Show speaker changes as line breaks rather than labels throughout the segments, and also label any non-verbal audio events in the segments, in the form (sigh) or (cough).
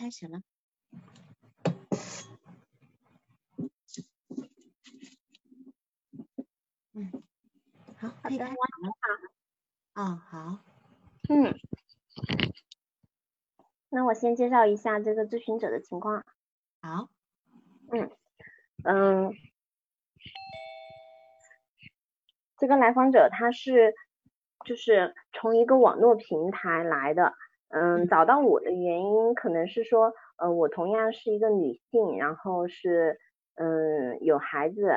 开始了。嗯，好，可以开始了。哦，好。
嗯，那我先介绍一下这个咨询者的情况。
好。
嗯嗯，这个来访者他是就是从一个网络平台来的。嗯，找到我的原因可能是说，呃，我同样是一个女性，然后是，嗯，有孩子，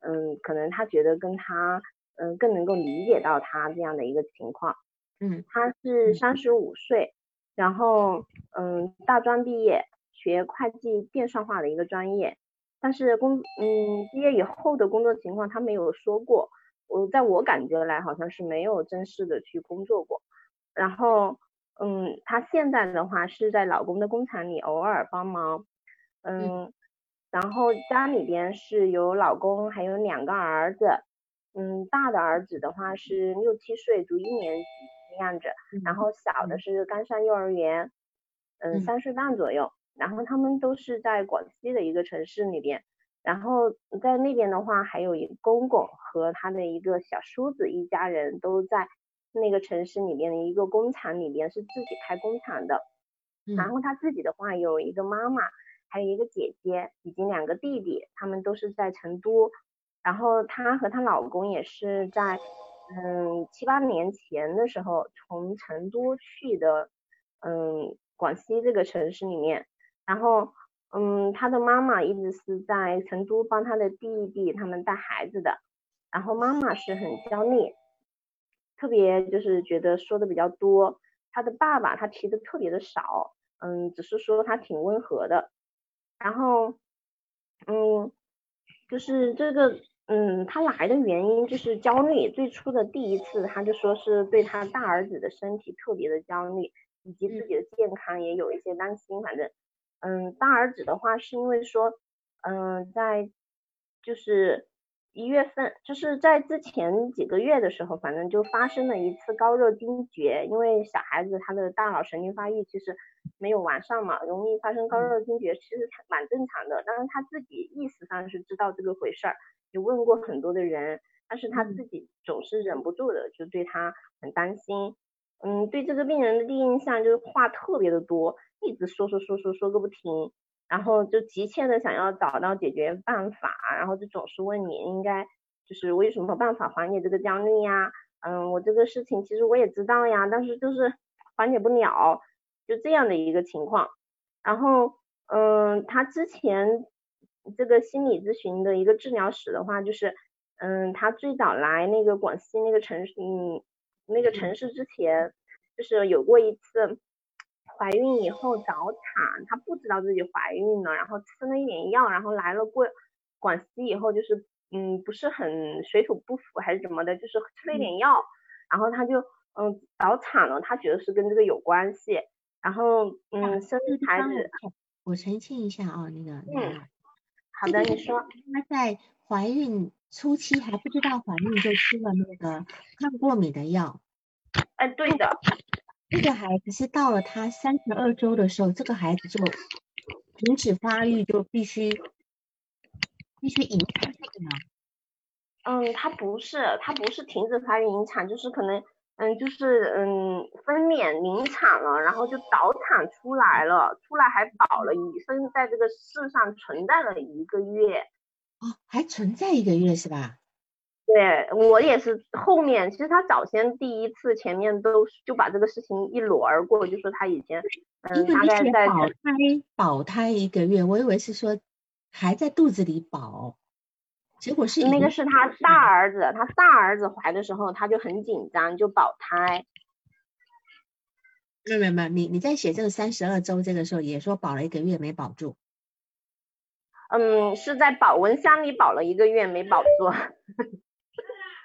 嗯，可能他觉得跟他，嗯，更能够理解到他这样的一个情况。
嗯，
他是三十五岁，然后，嗯，大专毕业，学会计电算化的一个专业，但是工，嗯，毕业以后的工作情况他没有说过，我在我感觉来好像是没有正式的去工作过，然后。嗯，她现在的话是在老公的工厂里偶尔帮忙，嗯，然后家里边是有老公还有两个儿子，嗯，大的儿子的话是六七岁，读一年级的样子，然后小的是刚上幼儿园，嗯，三岁半左右，然后他们都是在广西的一个城市里边，然后在那边的话还有一公公和他的一个小叔子，一家人都在。那个城市里面的一个工厂里面是自己开工厂的，然后他自己的话有一个妈妈，还有一个姐姐以及两个弟弟，他们都是在成都，然后她和她老公也是在嗯七八年前的时候从成都去的嗯广西这个城市里面，然后嗯她的妈妈一直是在成都帮她的弟弟他们带孩子的，然后妈妈是很焦虑。特别就是觉得说的比较多，他的爸爸他提的特别的少，嗯，只是说他挺温和的，然后，嗯，就是这个，嗯，他来的原因就是焦虑，最初的第一次他就说是对他大儿子的身体特别的焦虑，以及自己的健康也有一些担心，反正，嗯，大儿子的话是因为说，嗯，在就是。一月份就是在之前几个月的时候，反正就发生了一次高热惊厥，因为小孩子他的大脑神经发育其实没有完善嘛，容易发生高热惊厥，其实蛮正常的。但是他自己意识上是知道这个回事儿，也问过很多的人，但是他自己总是忍不住的，就对他很担心。嗯，对这个病人的第一印象就是话特别的多，一直说说说说说个不停。然后就急切的想要找到解决办法，然后就总是问你应该就是我有什么办法缓解这个焦虑呀？嗯，我这个事情其实我也知道呀，但是就是缓解不了，就这样的一个情况。然后嗯，他之前这个心理咨询的一个治疗史的话，就是嗯，他最早来那个广西那个城市，嗯，那个城市之前就是有过一次。怀孕以后早产，她不知道自己怀孕了，然后吃了一点药，然后来了过广西以后就是嗯不是很水土不服还是怎么的，就是吃了一点药，然后她就嗯早产了，她觉得是跟这个有关系，然后嗯生孩子，
我澄清一下啊，那个
嗯好的你说。
她在怀孕初期还不知道怀孕就吃了那个抗过敏的药，
哎对的。
这个孩子是到了他三十二周的时候，这个孩子就停止发育，就必须必须引产？
嗯，他不是，他不是停止发育引产，就是可能，嗯，就是嗯分娩临产了，然后就早产出来了，出来还保了，已生在这个世上存在了一个月。
哦，还存在一个月是吧？
对我也是，后面其实他早先第一次前面都就把这个事情一裸而过，就说他以前嗯大概在
保胎保胎一个月，我以为是说还在肚子里保，结果是
那个是他大儿子，他大儿子怀的时候他就很紧张，就保胎。
没有没有你你在写这个三十二周这个时候也说保了一个月没保住。
嗯，是在保温箱里保了一个月没保住。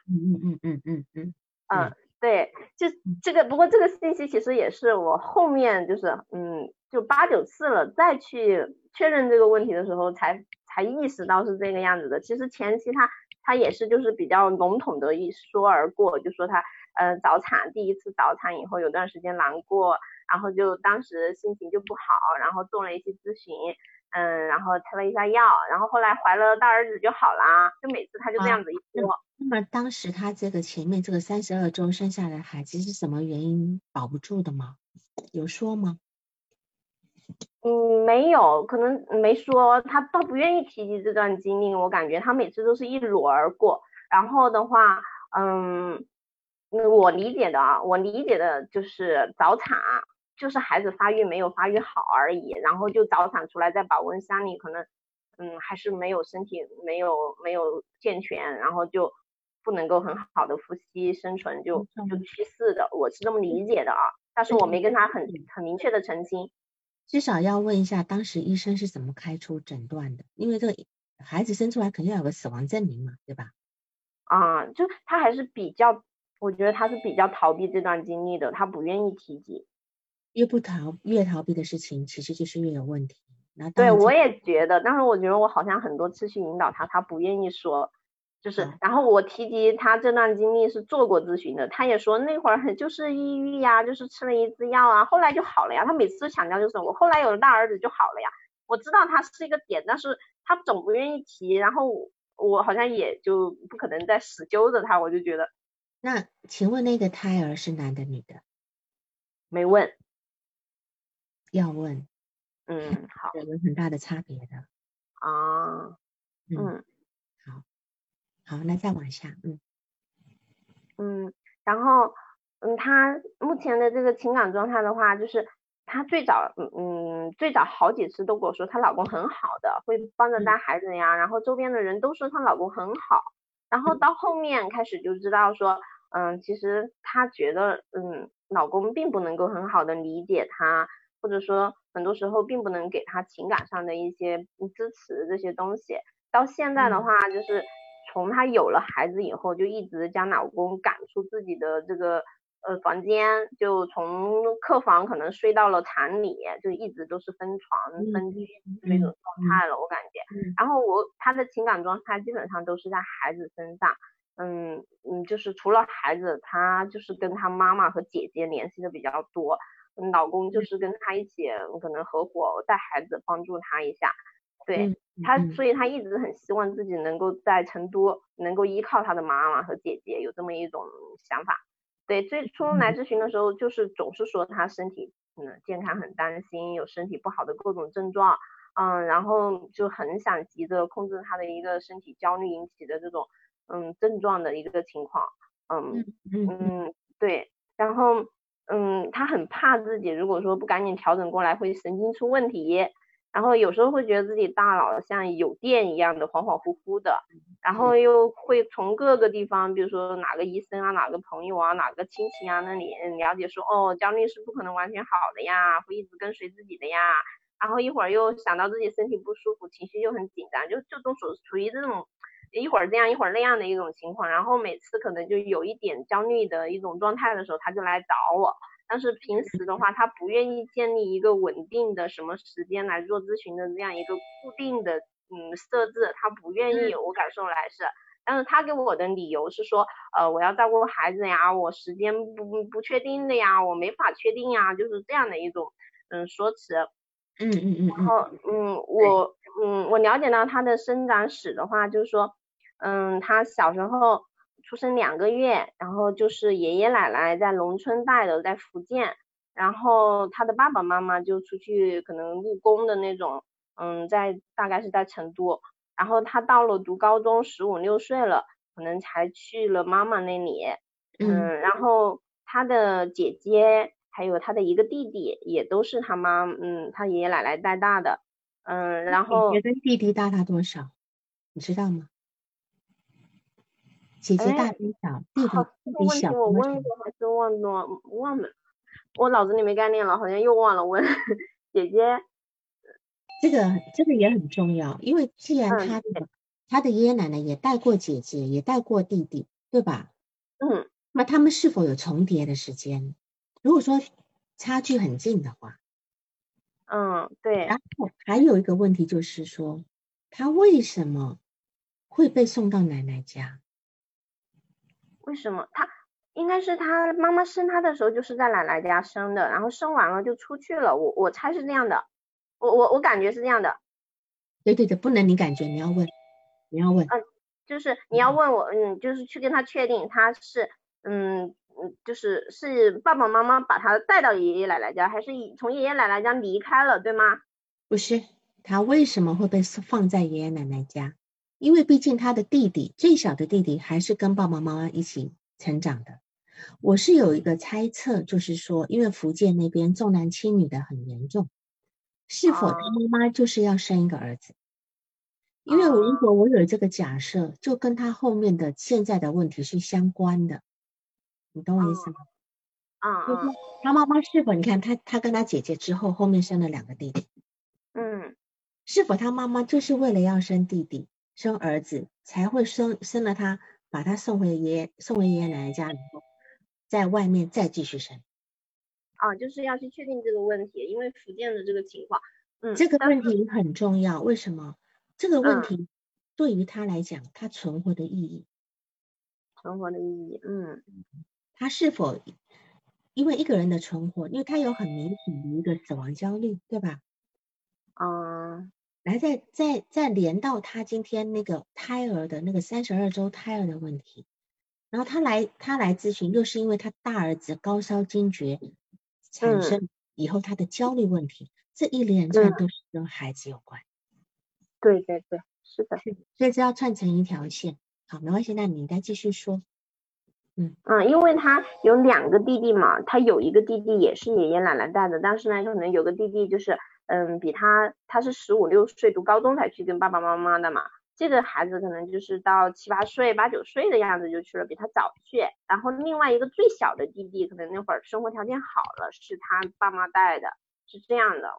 嗯嗯嗯嗯嗯嗯。嗯，
对，就这个，不过这个信息其实也是我后面就是嗯，就八九次了再去确认这个问题的时候才才意识到是这个样子的。其实前期他他也是就是比较笼统的一说而过，就说他呃早产第一次早产以后有段时间难过，然后就当时心情就不好，然后做了一些咨询。嗯，然后吃了一下药，然后后来怀了大儿子就好了，就每次他就这样子一说。
那么当时他这个前面这个三十二周生下来孩子是什么原因保不住的吗？有说吗？
嗯，没有，可能没说，他倒不愿意提及这段经历。我感觉他每次都是一裸而过。然后的话，嗯，我理解的啊，我理解的就是早产。就是孩子发育没有发育好而已，然后就早产出来，在保温箱里可能，嗯，还是没有身体没有没有健全，然后就不能够很好的呼吸生存，就就去世的，我是这么理解的啊，但是我没跟他很很明确的澄清，
至少要问一下当时医生是怎么开出诊断的，因为这个孩子生出来肯定要有个死亡证明嘛，对吧？
啊，就他还是比较，我觉得他是比较逃避这段经历的，他不愿意提及。
越不逃，越逃避的事情，其实就是越有问题。那
对我也觉得，但是我觉得我好像很多次去引导他，他不愿意说。就是，然后我提及他这段经历是做过咨询的，他也说那会儿很就是抑郁呀，就是吃了一次药啊，后来就好了呀。他每次都强调就是我后来有了大儿子就好了呀。我知道他是一个点，但是他总不愿意提，然后我好像也就不可能再死揪着他，我就觉得。
那请问那个胎儿是男的女的？
没问。
要问，
嗯，好，
有很大的差别的
啊，嗯，
好，好，那再往下，
嗯，嗯，然后，嗯，他目前的这个情感状态的话，就是她最早，嗯嗯，最早好几次都跟我说她老公很好的，会帮着带。孩子呀，然后周边的人都说她老公很好，然后到后面开始就知道说，嗯，其实她觉得，嗯，老公并不能够很好的理解她。或者说，很多时候并不能给他情感上的一些支持这些东西。到现在的话，就是从他有了孩子以后，就一直将老公赶出自己的这个呃房间，就从客房可能睡到了厂里，就一直都是分床分居那种状态了。我感觉，然后我他的情感状态基本上都是在孩子身上，嗯嗯，就是除了孩子，他就是跟他妈妈和姐姐联系的比较多。老公就是跟他一起，可能合伙带孩子，帮助他一下。对他，所以他一直很希望自己能够在成都，能够依靠他的妈妈和姐姐，有这么一种想法。对，最初来咨询的时候，就是总是说他身体嗯健康很担心，有身体不好的各种症状，嗯，然后就很想急着控制他的一个身体焦虑引起的这种嗯症状的一个情况。嗯嗯对，然后。嗯，他很怕自己，如果说不赶紧调整过来，会神经出问题。然后有时候会觉得自己大脑像有电一样的恍恍惚惚的，然后又会从各个地方，比如说哪个医生啊、哪个朋友啊、哪个亲戚啊那里了解说，哦，焦虑是不可能完全好的呀，会一直跟随自己的呀。然后一会儿又想到自己身体不舒服，情绪就很紧张，就就都处处于这种一会儿这样一会儿那样的一种情况。然后每次可能就有一点焦虑的一种状态的时候，他就来找我。但是平时的话，他不愿意建立一个稳定的什么时间来做咨询的这样一个固定的嗯设置，他不愿意。我感受来是，但是他给我的理由是说，呃，我要照顾孩子呀，我时间不不确定的呀，我没法确定呀，就是这样的一种嗯说辞。
嗯嗯嗯。
然后嗯我嗯我了解到他的生长史的话，就是说嗯他小时候。出生两个月，然后就是爷爷奶奶在农村带的，在福建，然后他的爸爸妈妈就出去可能务工的那种，嗯，在大概是在成都，然后他到了读高中十五六岁了，可能才去了妈妈那里，嗯，然后他的姐姐还有他的一个弟弟也都是他妈，嗯，他爷爷奶奶带大的，嗯，然后
你觉得弟弟大他多少？你知道吗？姐姐大？弟弟弟弟小
我问过还是忘了？忘了，我脑子里没概念了，好像又忘了问姐姐。
这个这个也很重要，因为既然他的他的爷爷奶奶也带过姐姐，也带过弟弟，对吧？
嗯。
那他们是否有重叠的时间？如果说差距很近的话，
嗯，对。
然后还有一个问题就是说，他为什么会被送到奶奶家？
为什么他应该是他妈妈生他的时候就是在奶奶家生的，然后生完了就出去了。我我猜是这样的，我我我感觉是这样的。
对对对，不能你感觉，你要问，你要问。
嗯，就是你要问我，嗯，就是去跟他确定他是，嗯嗯，就是是爸爸妈妈把他带到爷爷奶奶家，还是从爷爷奶奶家离开了，对吗？
不是，他为什么会被放在爷爷奶奶家？因为毕竟他的弟弟最小的弟弟还是跟爸爸妈妈一起成长的。我是有一个猜测，就是说，因为福建那边重男轻女的很严重，是否他妈妈就是要生一个儿子？因为我如果我有这个假设，就跟他后面的现在的问题是相关的，你懂我意思吗？
啊，
就是他妈妈是否你看他他跟他姐姐之后后面生了两个弟弟，
嗯，
是否他妈妈就是为了要生弟弟？生儿子才会生生了他，把他送回爷爷送回爷爷奶奶家以后，在外面再继续生。
啊，就是要去确定这个问题，因为福建的这个情况，嗯，
这个问题很重要。为什么？这个问题对于他来讲，他存活的意义，
存活的意义，嗯，
他是否因为一个人的存活，因为他有很明显的一个死亡焦虑，对吧？
嗯。
来，再再再连到他今天那个胎儿的那个三十二周胎儿的问题，然后他来他来咨询，又是因为他大儿子高烧惊厥产生以后他的焦虑问题，这一连串都是跟孩子有关。
对对对，是的，
所以这要串成一条线。好，没关系，那你应该继续说。
嗯嗯，因为他有两个弟弟嘛，他有一个弟弟也是爷爷奶奶带的，但是呢，可能有个弟弟就是。嗯，比他他是十五六岁读高中才去跟爸爸妈妈的嘛，这个孩子可能就是到七八岁八九岁的样子就去了，比他早去。然后另外一个最小的弟弟，可能那会儿生活条件好了，是他爸妈带的，是这样的。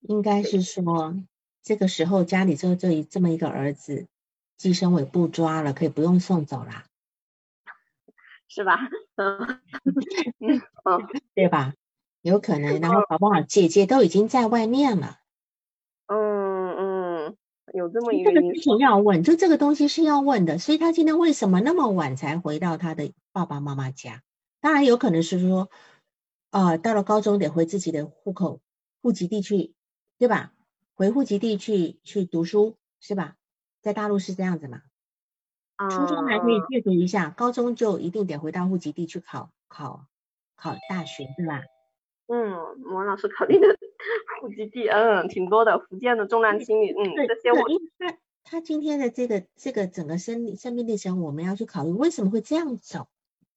应该是说这个时候家里就这这么一个儿子，计生委不抓了，可以不用送走了，
是吧？嗯 (laughs) 嗯，(laughs)
对吧？有可能，然后好不好？姐姐都已经在外面了。
嗯嗯，有这么一
个这个事情要问，就这个东西是要问的。所以他今天为什么那么晚才回到他的爸爸妈妈家？当然有可能是说，啊，到了高中得回自己的户口户籍地去，对吧？回户籍地去去读书是吧？在大陆是这样子嘛？初中还可以借读一下，高中就一定得回到户籍地去考考考大学，对吧？
嗯，王老师考虑的户籍地，嗯，挺多的。福建的重男轻女，嗯，这些我。
他他今天的这个这个整个生生命历程，我们要去考虑为什么会这样走，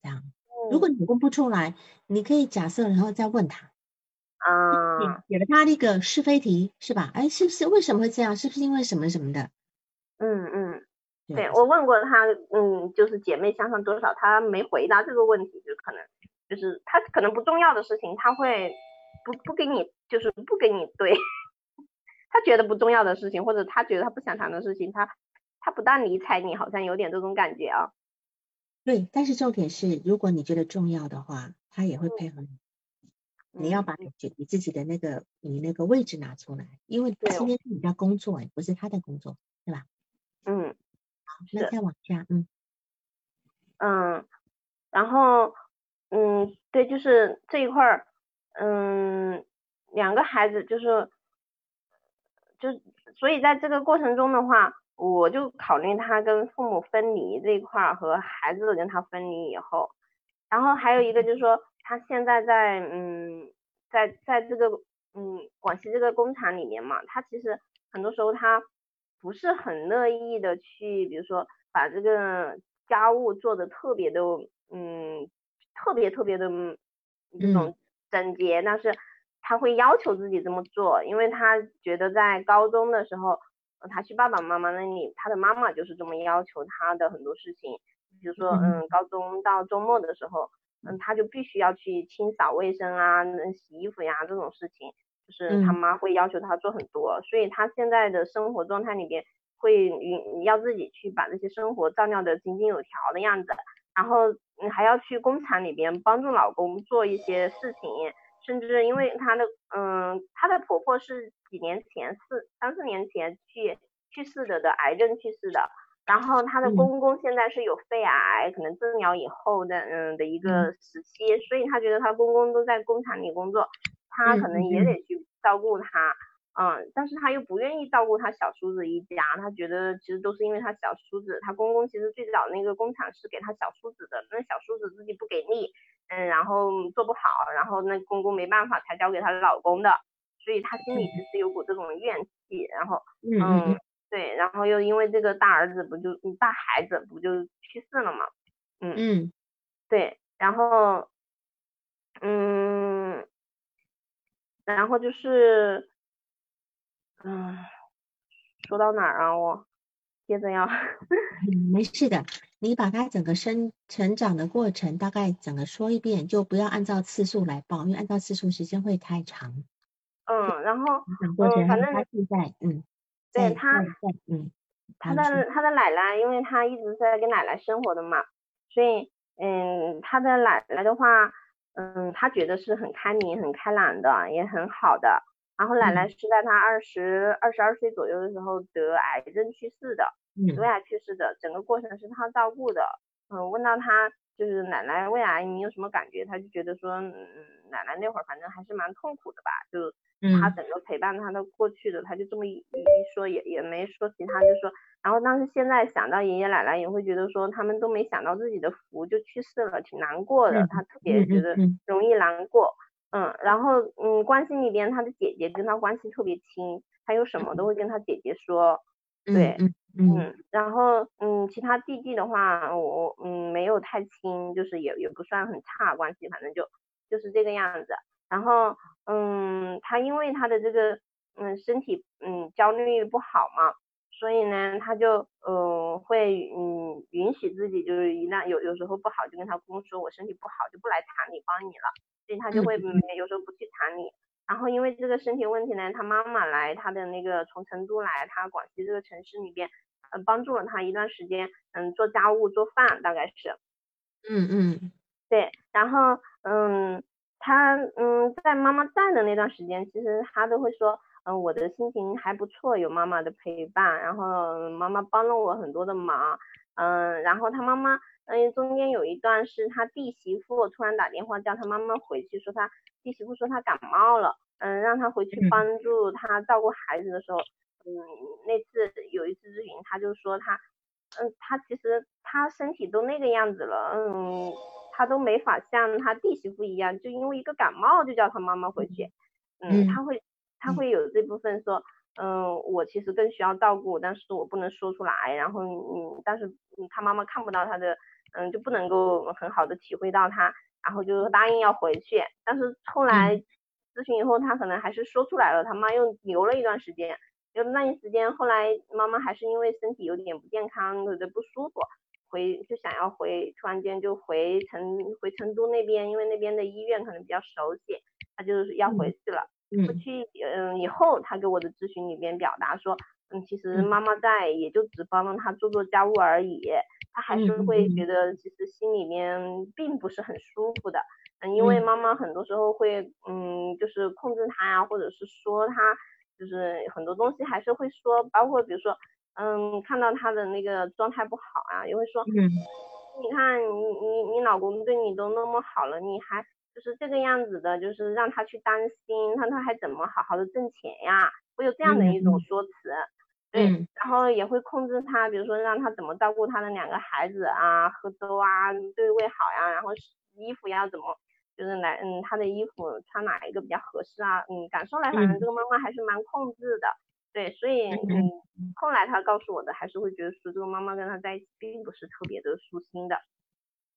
这样。如果你问不出来，你可以假设，然后再问他。
啊。
给了他那个是非题，是吧？哎，是不是为什么会这样？是不是因为什么什么的？
嗯嗯，对我问过他，嗯，就是姐妹相差多少，他没回答这个问题，就可能。就是他可能不重要的事情，他会不不给你，就是不给你对，(laughs) 他觉得不重要的事情，或者他觉得他不想谈的事情，他他不但理睬你，好像有点这种感觉啊。
对，但是重点是，如果你觉得重要的话，他也会配合你。你要把你你自己的那个你那个位置拿出来，因为今天是你在工作，不是他的工作，对吧？
嗯。
好，那再往下，嗯。
嗯，然后。嗯，对，就是这一块儿，嗯，两个孩子就是，就所以在这个过程中的话，我就考虑他跟父母分离这一块儿和孩子跟他分离以后，然后还有一个就是说他现在在嗯，在在这个嗯广西这个工厂里面嘛，他其实很多时候他不是很乐意的去，比如说把这个家务做的特别的嗯。特别特别的这种整洁，但是他会要求自己这么做，因为他觉得在高中的时候，他去爸爸妈妈那里，他的妈妈就是这么要求他的很多事情，比如说，嗯，高中到周末的时候，嗯，他就必须要去清扫卫生啊，洗衣服呀这种事情，就是他妈会要求他做很多，所以他现在的生活状态里边会允要自己去把这些生活照料的井井有条的样子，然后还要去工厂里边帮助老公做一些事情。甚至因为她的，嗯，她的婆婆是几年前四三四年前去去世的的癌症去世的，然后她的公公现在是有肺癌，可能治疗以后的，嗯的一个时期，所以她觉得她公公都在工厂里工作，她可能也得去照顾他。嗯，但是他又不愿意照顾他小叔子一家，他觉得其实都是因为他小叔子，他公公其实最早那个工厂是给他小叔子的，那小叔子自己不给力，嗯，然后做不好，然后那公公没办法才交给他老公的，所以他心里其实有股这种怨气，然后，嗯，对，然后又因为这个大儿子不就大孩子不就去世了嘛，嗯嗯，对，然后，嗯，然后就是。嗯，说到哪儿啊？我接着要，(laughs)
没事的，你把他整个生成长的过程大概整个说一遍，就不要按照次数来报，因为按照次数时间会太长。
嗯，然后
嗯，反正他现在嗯，
对他
嗯，
他的他的奶奶，因为他一直在跟奶奶生活的嘛，所以嗯，他的奶奶的话，嗯，他觉得是很开明、很开朗的，也很好的。然后奶奶是在她二十二十二岁左右的时候得癌症去世的，胃癌去世的，整个过程是她照顾的。嗯，问到她就是奶奶胃癌你有什么感觉？她就觉得说，嗯，奶奶那会儿反正还是蛮痛苦的吧，就她整个陪伴她的过去的，她就这么一一说，也也没说其他，就说，然后当时现在想到爷爷奶奶也会觉得说，他们都没想到自己的福就去世了，挺难过的，她特别觉得容易难过。嗯，然后嗯，关系里边他的姐姐跟他关系特别亲，他有什么都会跟他姐姐说，对，嗯，然后嗯，其他弟弟的话，我嗯没有太亲，就是也也不算很差关系，反正就就是这个样子。然后嗯，他因为他的这个嗯身体嗯焦虑不好嘛，所以呢，他就嗯会嗯允许自己就是一旦有有时候不好就跟他公说，我身体不好就不来谈你帮你了。所以他就会。有时候不去厂里，然后因为这个身体问题呢，他妈妈来他的那个从成都来他广西这个城市里边，嗯，帮助了他一段时间，嗯，做家务做饭大概是，
嗯嗯，
对，然后嗯，他嗯在妈妈在的那段时间，其实他都会说，嗯，我的心情还不错，有妈妈的陪伴，然后妈妈帮了我很多的忙，嗯，然后他妈妈。嗯，中间有一段是他弟媳妇突然打电话叫他妈妈回去，说他弟媳妇说他感冒了，嗯，让他回去帮助他照顾孩子的时候，嗯，那次有一次咨询，他就说他，嗯，他其实他身体都那个样子了，嗯，他都没法像他弟媳妇一样，就因为一个感冒就叫他妈妈回去，嗯，他会他会有这部分说。嗯，我其实更需要照顾，但是我不能说出来。然后，嗯，但是他妈妈看不到他的，嗯，就不能够很好的体会到他，然后就答应要回去。但是后来咨询以后，他可能还是说出来了。他妈又留了一段时间，留那一时间，后来妈妈还是因为身体有点不健康，有点不舒服，回就想要回，突然间就回成回成都那边，因为那边的医院可能比较熟悉，他就是要回去了。回去，嗯，以后他给我的咨询里边表达说，嗯，其实妈妈在，也就只帮了他做做家务而已，他还是会觉得其实心里面并不是很舒服的，嗯，因为妈妈很多时候会，嗯，就是控制他呀，或者是说他，就是很多东西还是会说，包括比如说，嗯，看到他的那个状态不好啊，也会说，嗯，你看你你你老公对你都那么好了，你还。就是这个样子的，就是让他去担心，看他还怎么好好的挣钱呀，会有这样的一种说辞，对，然后也会控制他，比如说让他怎么照顾他的两个孩子啊，喝粥啊，对胃好呀，然后衣服要怎么，就是来，嗯，他的衣服穿哪一个比较合适啊，嗯，感受来，反正这个妈妈还是蛮控制的，对，所以，嗯，后来他告诉我的，还是会觉得说这个妈妈跟他在一起并不是特别的舒心的。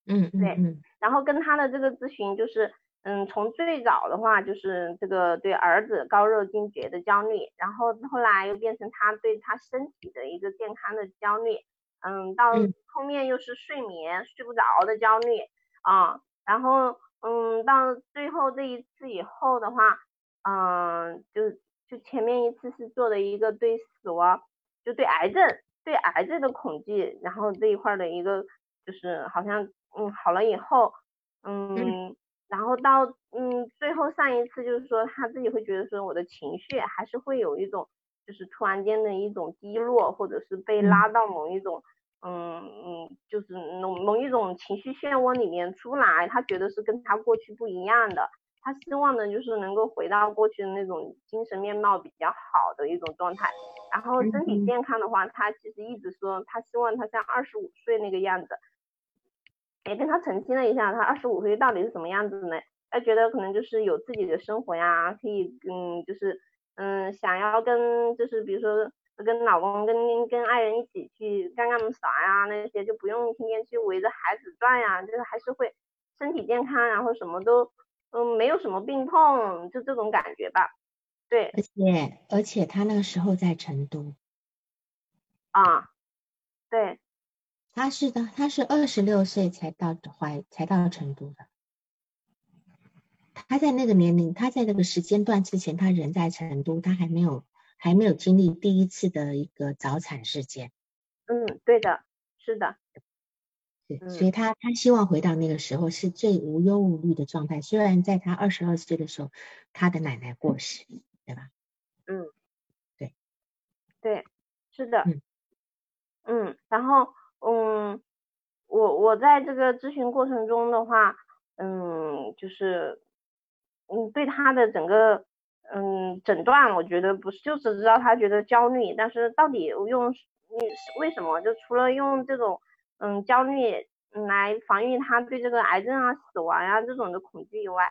嗯，
对，然后跟他的这个咨询就是，嗯，从最早的话就是这个对儿子高热惊厥的焦虑，然后后来又变成他对他身体的一个健康的焦虑，嗯，到后面又是睡眠睡不着的焦虑啊，然后嗯，到最后这一次以后的话，嗯，就就前面一次是做的一个对死亡，就对癌症对癌症的恐惧，然后这一块的一个就是好像嗯好了以后，嗯。然后到嗯最后上一次就是说他自己会觉得说我的情绪还是会有一种就是突然间的一种低落，或者是被拉到某一种嗯嗯就是某某一种情绪漩涡里面出来，他觉得是跟他过去不一样的，他希望呢就是能够回到过去的那种精神面貌比较好的一种状态。然后身体健康的话，他其实一直说他希望他像二十五岁那个样子。也跟他澄清了一下，他二十五岁到底是什么样子呢？他觉得可能就是有自己的生活呀，可以嗯，就是嗯，想要跟就是比如说跟老公跟跟爱人一起去干干啥呀那些，就不用天天去围着孩子转呀，就是还是会身体健康，然后什么都嗯没有什么病痛，就这种感觉吧。对，
而且而且他那个时候在成都。
啊，对。
他是的，他是二十六岁才到怀，才到成都的。他在那个年龄，他在那个时间段之前，他人在成都，他还没有还没有经历第一次的一个早产事件。
嗯，对的，是的。
对，所以他他希望回到那个时候是最无忧无虑的状态。虽然在他二十二岁的时候，他的奶奶过世，对吧？
嗯，
对，
对，是的。嗯，嗯，然后。嗯，我我在这个咨询过程中的话，嗯，就是，嗯，对他的整个，嗯，诊断，我觉得不是，就只知道他觉得焦虑，但是到底用，你为什么？就除了用这种，嗯，焦虑来防御他对这个癌症啊、死亡呀这种的恐惧以外，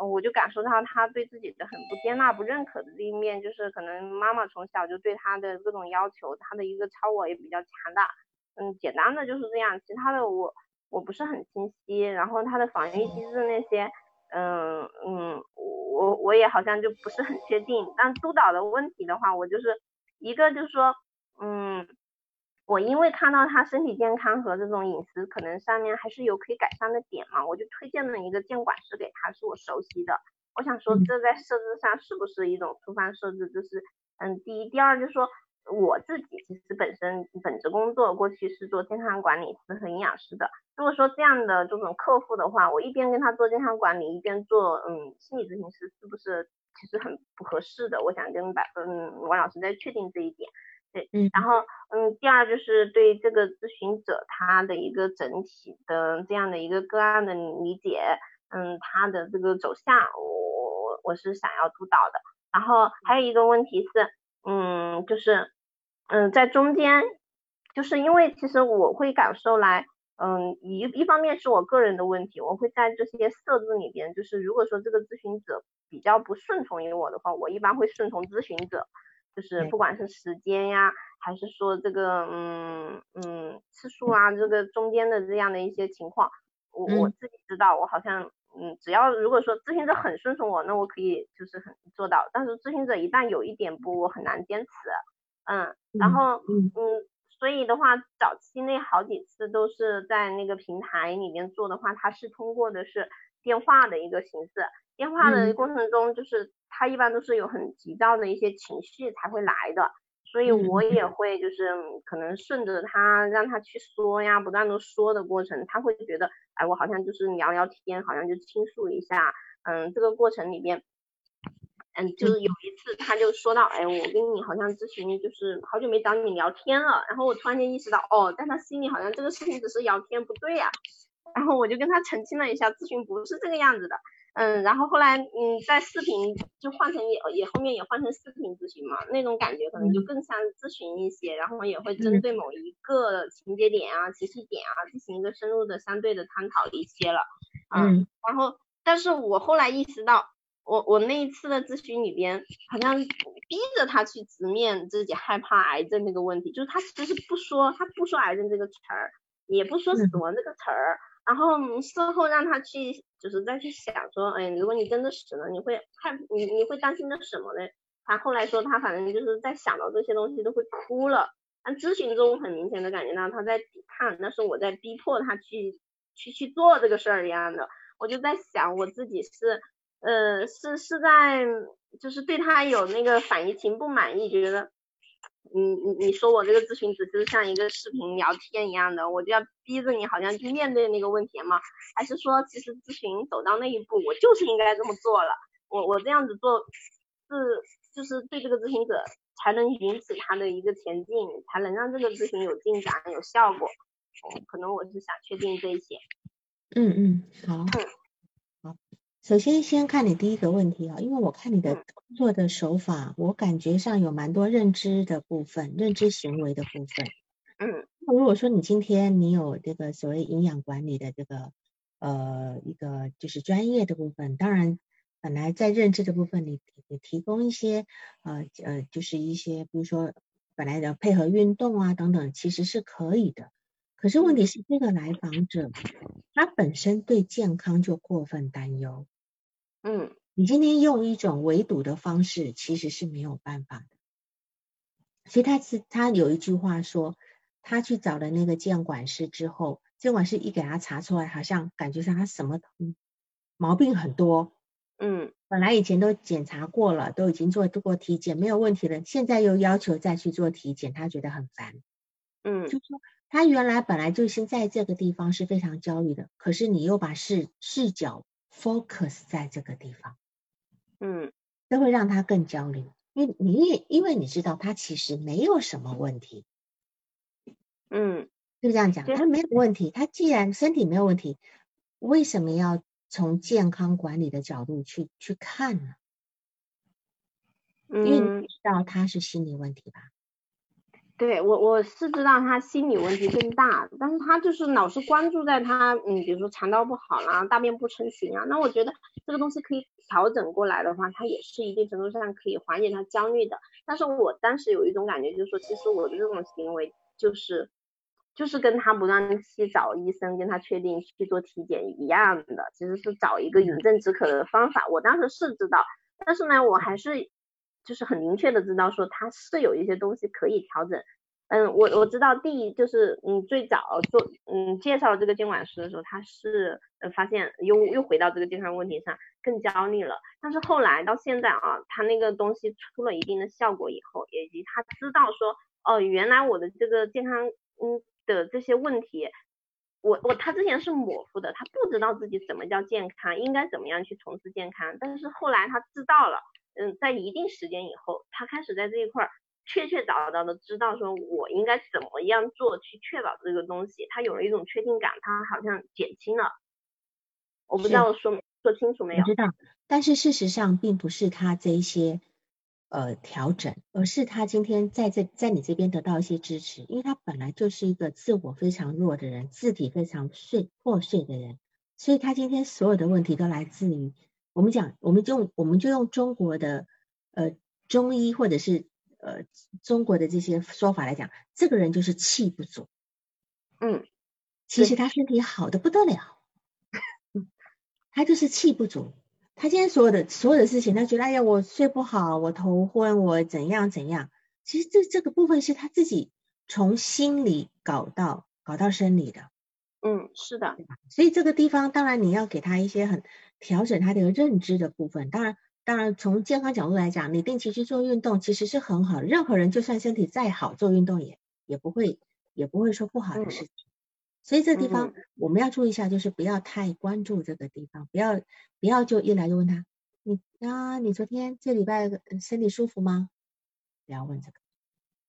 嗯，我就感受到他对自己的很不接纳、不认可的一面，就是可能妈妈从小就对他的各种要求，他的一个超我也比较强大。嗯，简单的就是这样，其他的我我不是很清晰，然后他的防御机制那些，嗯嗯，我我也好像就不是很确定。但督导的问题的话，我就是一个就是说，嗯，我因为看到他身体健康和这种饮食可能上面还是有可以改善的点嘛，我就推荐了一个监管师给他，是我熟悉的。我想说这在设置上是不是一种粗放设置？就是嗯，第一，第二就是说。我自己其实本身本职工作过去是做健康管理师和营养师的。如果说这样的这种客户的话，我一边跟他做健康管理，一边做嗯心理咨询师，是不是其实很不合适的？我想跟百嗯王老师再确定这一点。对，嗯，然后嗯第二就是对这个咨询者他的一个整体的这样的一个个案的理解，嗯他的这个走向，我我我是想要督导的。然后还有一个问题是，嗯就是。嗯，在中间，就是因为其实我会感受来，嗯，一一方面是我个人的问题，我会在这些设置里边，就是如果说这个咨询者比较不顺从于我的话，我一般会顺从咨询者，就是不管是时间呀，还是说这个嗯嗯次数啊，这个中间的这样的一些情况，我我自己知道，我好像嗯，只要如果说咨询者很顺从我，那我可以就是很做到，但是咨询者一旦有一点不，我很难坚持。嗯，然后嗯嗯，所以的话，早期那好几次都是在那个平台里面做的话，他是通过的是电话的一个形式，电话的过程中就是他一般都是有很急躁的一些情绪才会来的，所以我也会就是可能顺着他让他去说呀，不断的说的过程，他会觉得哎，我好像就是聊聊天，好像就倾诉一下，嗯，这个过程里面。嗯，就是有一次他就说到，哎，我跟你好像咨询就是好久没找你聊天了，然后我突然间意识到，哦，在他心里好像这个事情只是聊天，不对呀，然后我就跟他澄清了一下，咨询不是这个样子的，嗯，然后后来，嗯，在视频就换成也也后面也换成视频咨询嘛，那种感觉可能就更像咨询一些，然后也会针对某一个情节点啊、情绪点啊进行一个深入的相对的探讨一些了，嗯，然后但是我后来意识到。我我那一次的咨询里边，好像逼着他去直面自己害怕癌症那个问题，就是他其实不说，他不说癌症这个词儿，也不说死亡这个词儿，然后事后让他去就是再去想说，哎，如果你真的死了，你会害你你会担心的什么呢？他后来说他反正就是在想到这些东西都会哭了。但咨询中很明显的感觉到他在抵抗，那是我在逼迫他去去去做这个事儿一样的。我就在想我自己是呃是是在就是对他有那个反移情不满意，觉得。你你你说我这个咨询只是像一个视频聊天一样的，我就要逼着你好像去面对那个问题吗？还是说其实咨询走到那一步，我就是应该这么做了？我我这样子做是就是对这个咨询者才能引起他的一个前进，才能让这个咨询有进展有效果。可能我是想确定这些。
嗯嗯，好。嗯。好。首先，先看你第一个问题啊，因为我看你的工作的手法，我感觉上有蛮多认知的部分，认知行为的部分。
嗯，那
如果说你今天你有这个所谓营养管理的这个呃一个就是专业的部分，当然本来在认知的部分你你提供一些呃呃就是一些比如说本来的配合运动啊等等，其实是可以的。可是问题是这个来访者他本身对健康就过分担忧。
嗯，
你今天用一种围堵的方式，其实是没有办法的。所以他是他有一句话说，他去找了那个监管师之后，监管师一给他查出来，好像感觉上他什么毛病很多。
嗯，
本来以前都检查过了，都已经做过体检没有问题了，现在又要求再去做体检，他觉得很烦。
嗯，
就说他原来本来就是在这个地方是非常焦虑的，可是你又把视视角。Focus 在这个地方，
嗯，
这会让他更焦虑，因为你也因为你知道他其实没有什么问题，
嗯，
就这样讲，他没有问题，他既然身体没有问题，为什么要从健康管理的角度去去看呢？因为你知道他是心理问题吧？
对我我是知道他心理问题更大，但是他就是老是关注在他，嗯，比如说肠道不好啦，大便不成形啊，那我觉得这个东西可以调整过来的话，他也是一定程度上可以缓解他焦虑的。但是我当时有一种感觉，就是说，其实我的这种行为就是，就是跟他不断去找医生跟他确定去做体检一样的，其实是找一个饮鸩止渴的方法。我当时是知道，但是呢，我还是。就是很明确的知道说他是有一些东西可以调整，嗯，我我知道第一就是嗯最早做嗯介绍这个监管师的时候，他是呃发现又又回到这个健康问题上更焦虑了，但是后来到现在啊，他那个东西出了一定的效果以后，以及他知道说哦原来我的这个健康嗯的这些问题，我我他之前是模糊的，他不知道自己什么叫健康，应该怎么样去从事健康，但是后来他知道了。嗯，在一定时间以后，他开始在这一块儿确确凿凿的知道说，我应该怎么样做去确保这个东西，他有了一种确定感，他好像减轻了。我不知道说说清楚没有？
我知道，但是事实上并不是他这一些呃调整，而是他今天在这在你这边得到一些支持，因为他本来就是一个自我非常弱的人，字体非常碎破碎的人，所以他今天所有的问题都来自于。我们讲，我们就我们就用中国的呃中医或者是呃中国的这些说法来讲，这个人就是气不足。
嗯，
其实他身体好的不得了，他就是气不足。他今天所有的所有的事情，他觉得哎呀，我睡不好，我头昏，我怎样怎样。其实这这个部分是他自己从心里搞到搞到生理的。
嗯，是的。
所以这个地方当然你要给他一些很。调整他的认知的部分，当然，当然从健康角度来讲，你定期去做运动其实是很好。任何人就算身体再好，做运动也也不会也不会说不好的事情。所以这地方我们要注意一下，就是不要太关注这个地方，不要不要就一来就问他，你啊，你昨天这礼拜身体舒服吗？不要问这个。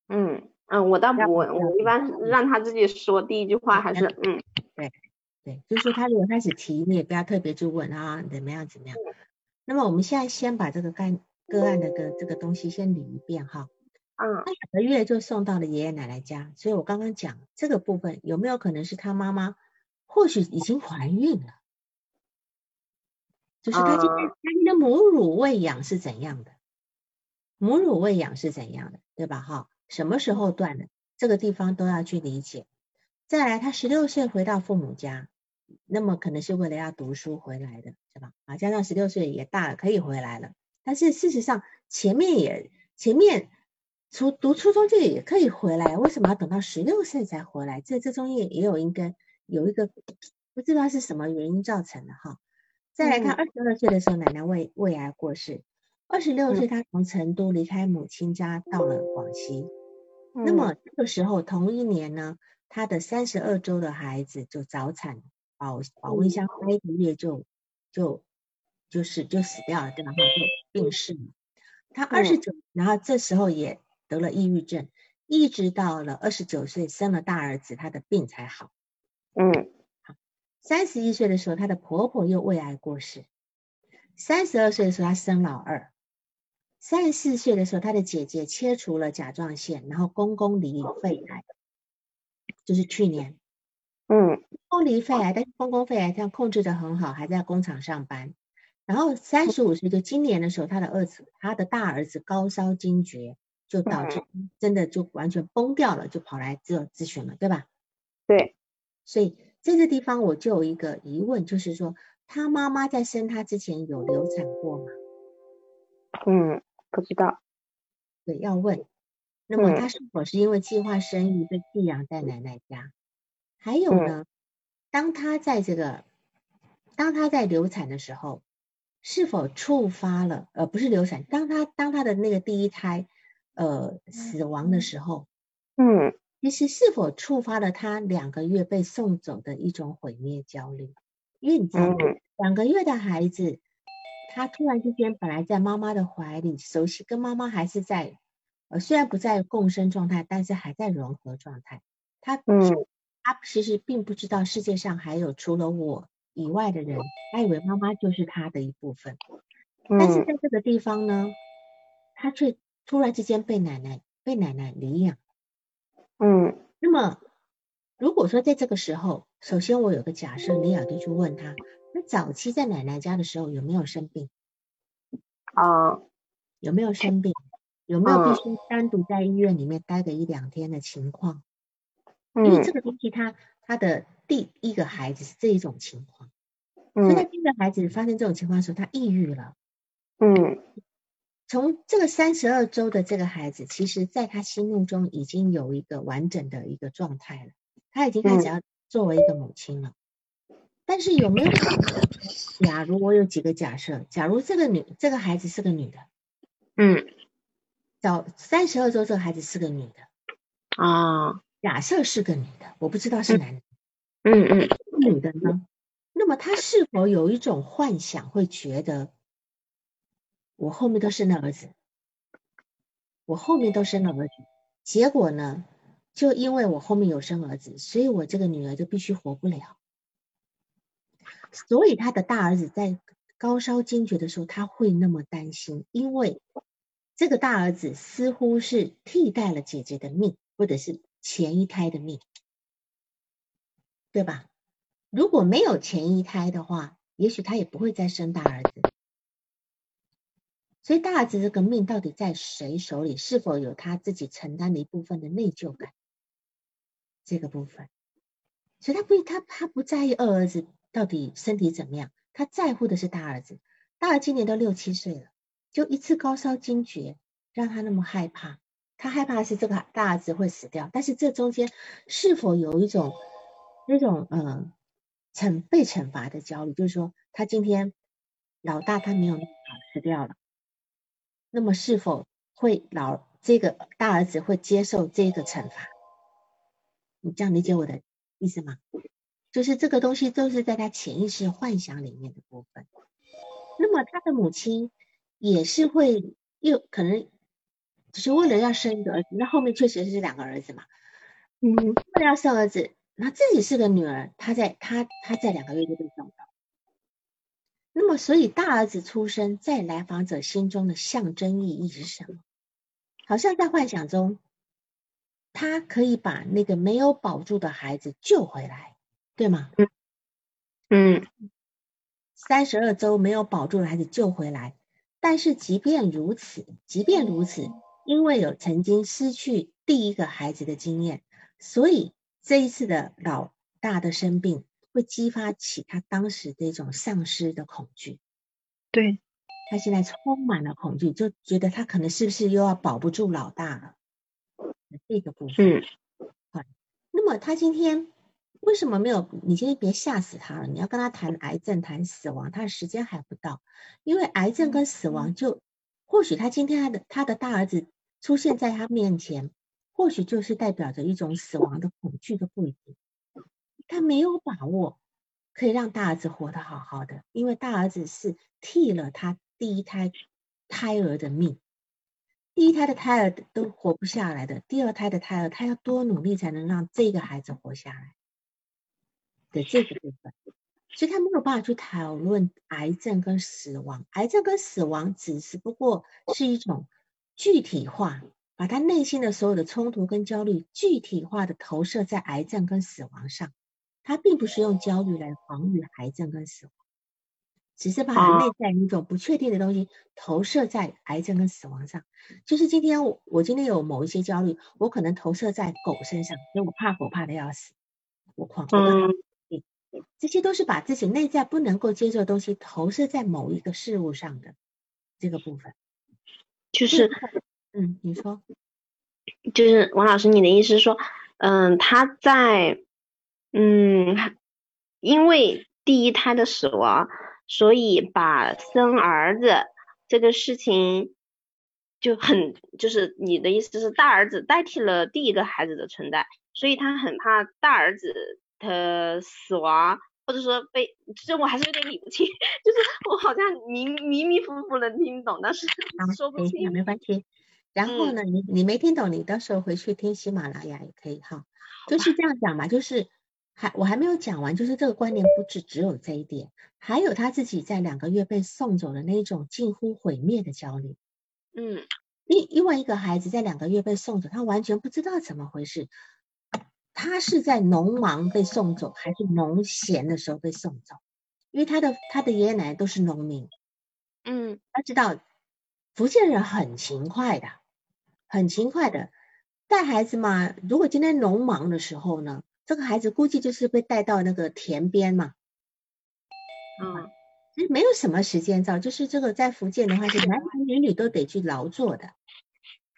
嗯嗯，我倒不问，我一般让他自己说第一句话还是嗯，
对。对，就是说他如果开始提，你也不要特别去问啊，怎么样怎么样。那么我们现在先把这个干个案的个这个东西先理一遍哈。
嗯。
他两个月就送到了爷爷奶奶家，所以我刚刚讲这个部分有没有可能是他妈妈或许已经怀孕了？就是他今天他今天母乳喂养是怎样的？母乳喂养是怎样的，对吧？哈，什么时候断的？这个地方都要去理解。再来，他十六岁回到父母家。那么可能是为了要读书回来的，是吧？啊，加上十六岁也大了，可以回来了。但是事实上，前面也前面初读初中就也可以回来，为什么要等到十六岁才回来？这这中间也有应该有一个不知道是什么原因造成的哈。再来看二十二岁的时候，奶奶胃胃癌过世。二十六岁，他从成都离开母亲家到了广西。那么这个时候，同一年呢，他的三十二周的孩子就早产，保保温箱待一个月就就就是就死掉了，对吧？就病逝了。他二十九，然后这时候也得了抑郁症，一直到了二十九岁生了大儿子，他的病才好。
嗯，
好。三十一岁的时候，她的婆婆又胃癌过世。三十二岁的时候，她生老二。三十四岁的时候，她的姐姐切除了甲状腺，然后公公离肺癌，就是去年，
嗯，
公公离肺癌，但是公公肺癌这样控制的很好，还在工厂上班。然后三十五岁，就今年的时候，他的儿子，他的大儿子高烧惊厥，就导致真的就完全崩掉了，就跑来做咨询了，对吧？
对。
所以这个地方我就有一个疑问，就是说他妈妈在生他之前有流产过吗？
嗯。不知道，
对，要问。那么他是否是因为计划生育被寄养在奶奶家？还有呢，当他在这个，当他在流产的时候，是否触发了？呃，不是流产，当他当他的那个第一胎呃死亡的时候，
嗯，
其实是否触发了他两个月被送走的一种毁灭焦虑？因为你知道，两个月的孩子。他突然之间，本来在妈妈的怀里熟悉，跟妈妈还是在，呃，虽然不在共生状态，但是还在融合状态。他，
嗯，
他其实并不知道世界上还有除了我以外的人，他以为妈妈就是他的一部分。但是在这个地方呢，他却突然之间被奶奶被奶奶领养。
嗯，
那么如果说在这个时候，首先我有个假设，李雅就去问他。那早期在奶奶家的时候有没有生病？
啊，
有没有生病？有没有必须单独在医院里面待个一两天的情况？因为这个东西，他他的第一个孩子是这一种情况，所以他第一个孩子发生这种情况的时候，他抑郁了。
嗯，
从这个三十二周的这个孩子，其实在他心目中已经有一个完整的一个状态了，他已经开始要作为一个母亲了。但是有没有？假如我有几个假设，假如这个女这个孩子是个女的，
嗯，
早三十二周这个孩子是个女的
啊，
假设是个女的，我不知道是男的，
嗯嗯，
女的呢？那么她是否有一种幻想，会觉得我后面都生了儿子，我后面都生了儿子，结果呢，就因为我后面有生儿子，所以我这个女儿就必须活不了。所以他的大儿子在高烧惊厥的时候，他会那么担心，因为这个大儿子似乎是替代了姐姐的命，或者是前一胎的命，对吧？如果没有前一胎的话，也许他也不会再生大儿子。所以大儿子这个命到底在谁手里？是否有他自己承担的一部分的内疚感？这个部分，所以他不他他不在意二儿子。到底身体怎么样？他在乎的是大儿子，大儿今年都六七岁了，就一次高烧惊厥，让他那么害怕。他害怕是这个大儿子会死掉，但是这中间是否有一种那种呃惩被惩罚的焦虑？就是说，他今天老大他没有好死掉了，那么是否会老这个大儿子会接受这个惩罚？你这样理解我的意思吗？就是这个东西都是在他潜意识幻想里面的部分。那么他的母亲也是会又可能只是为了要生一个儿子，那后面确实是两个儿子嘛。嗯，为了要生儿子，那自己是个女儿，她在她她在两个月就被送到。那么所以大儿子出生在来访者心中的象征意义是什么？好像在幻想中，他可以把那个没有保住的孩子救回来。对吗？
嗯嗯，
三十二周没有保住的孩子救回来，但是即便如此，即便如此，因为有曾经失去第一个孩子的经验，所以这一次的老大的生病会激发起他当时这种丧失的恐惧。
对，
他现在充满了恐惧，就觉得他可能是不是又要保不住老大了？这个部分，
嗯，
好。那么他今天为什么没有？你今天别吓死他了。你要跟他谈癌症、谈死亡，他的时间还不到，因为癌症跟死亡就或许他今天他的他的大儿子出现在他面前，或许就是代表着一种死亡的恐惧的不一定。他没有把握可以让大儿子活得好好的，因为大儿子是替了他第一胎胎儿的命，第一胎的胎儿都活不下来的，第二胎的胎儿他要多努力才能让这个孩子活下来的这个部分，所以他没有办法去讨论癌症跟死亡，癌症跟死亡只是不过是一种具体化，把他内心的所有的冲突跟焦虑具体化的投射在癌症跟死亡上。他并不是用焦虑来防御癌症跟死亡，只是把内在一种不确定的东西投射在癌症跟死亡上。就是今天我我今天有某一些焦虑，我可能投射在狗身上，因为我怕狗怕的要死，我狂，嗯，这些都是把自己内在不能够接受的东西投射在某一个事物上的这个部分。
就是，
嗯，你说，
就是王老师，你的意思是说，嗯，他在。嗯，因为第一胎的死亡，所以把生儿子这个事情就很，就是你的意思是大儿子代替了第一个孩子的存在，所以他很怕大儿子的死亡，或者说被，其实我还是有点理不清，(laughs) 就是我好像迷迷迷糊糊能听懂，但是说不清。
没关系。然后呢，你你没听懂，你到时候回去听喜马拉雅也可以哈，就是这样讲嘛，就是。还我还没有讲完，就是这个观念不止只有这一点，还有他自己在两个月被送走的那种近乎毁灭的焦虑。
嗯，
因因为一个孩子在两个月被送走，他完全不知道怎么回事，他是在农忙被送走，还是农闲的时候被送走？因为他的他的爷爷奶奶都是农民。
嗯，
他知道福建人很勤快的，很勤快的带孩子嘛。如果今天农忙的时候呢？这个孩子估计就是被带到那个田边嘛，
嗯，
其实没有什么时间照，就是这个在福建的话，是男男女女都得去劳作的，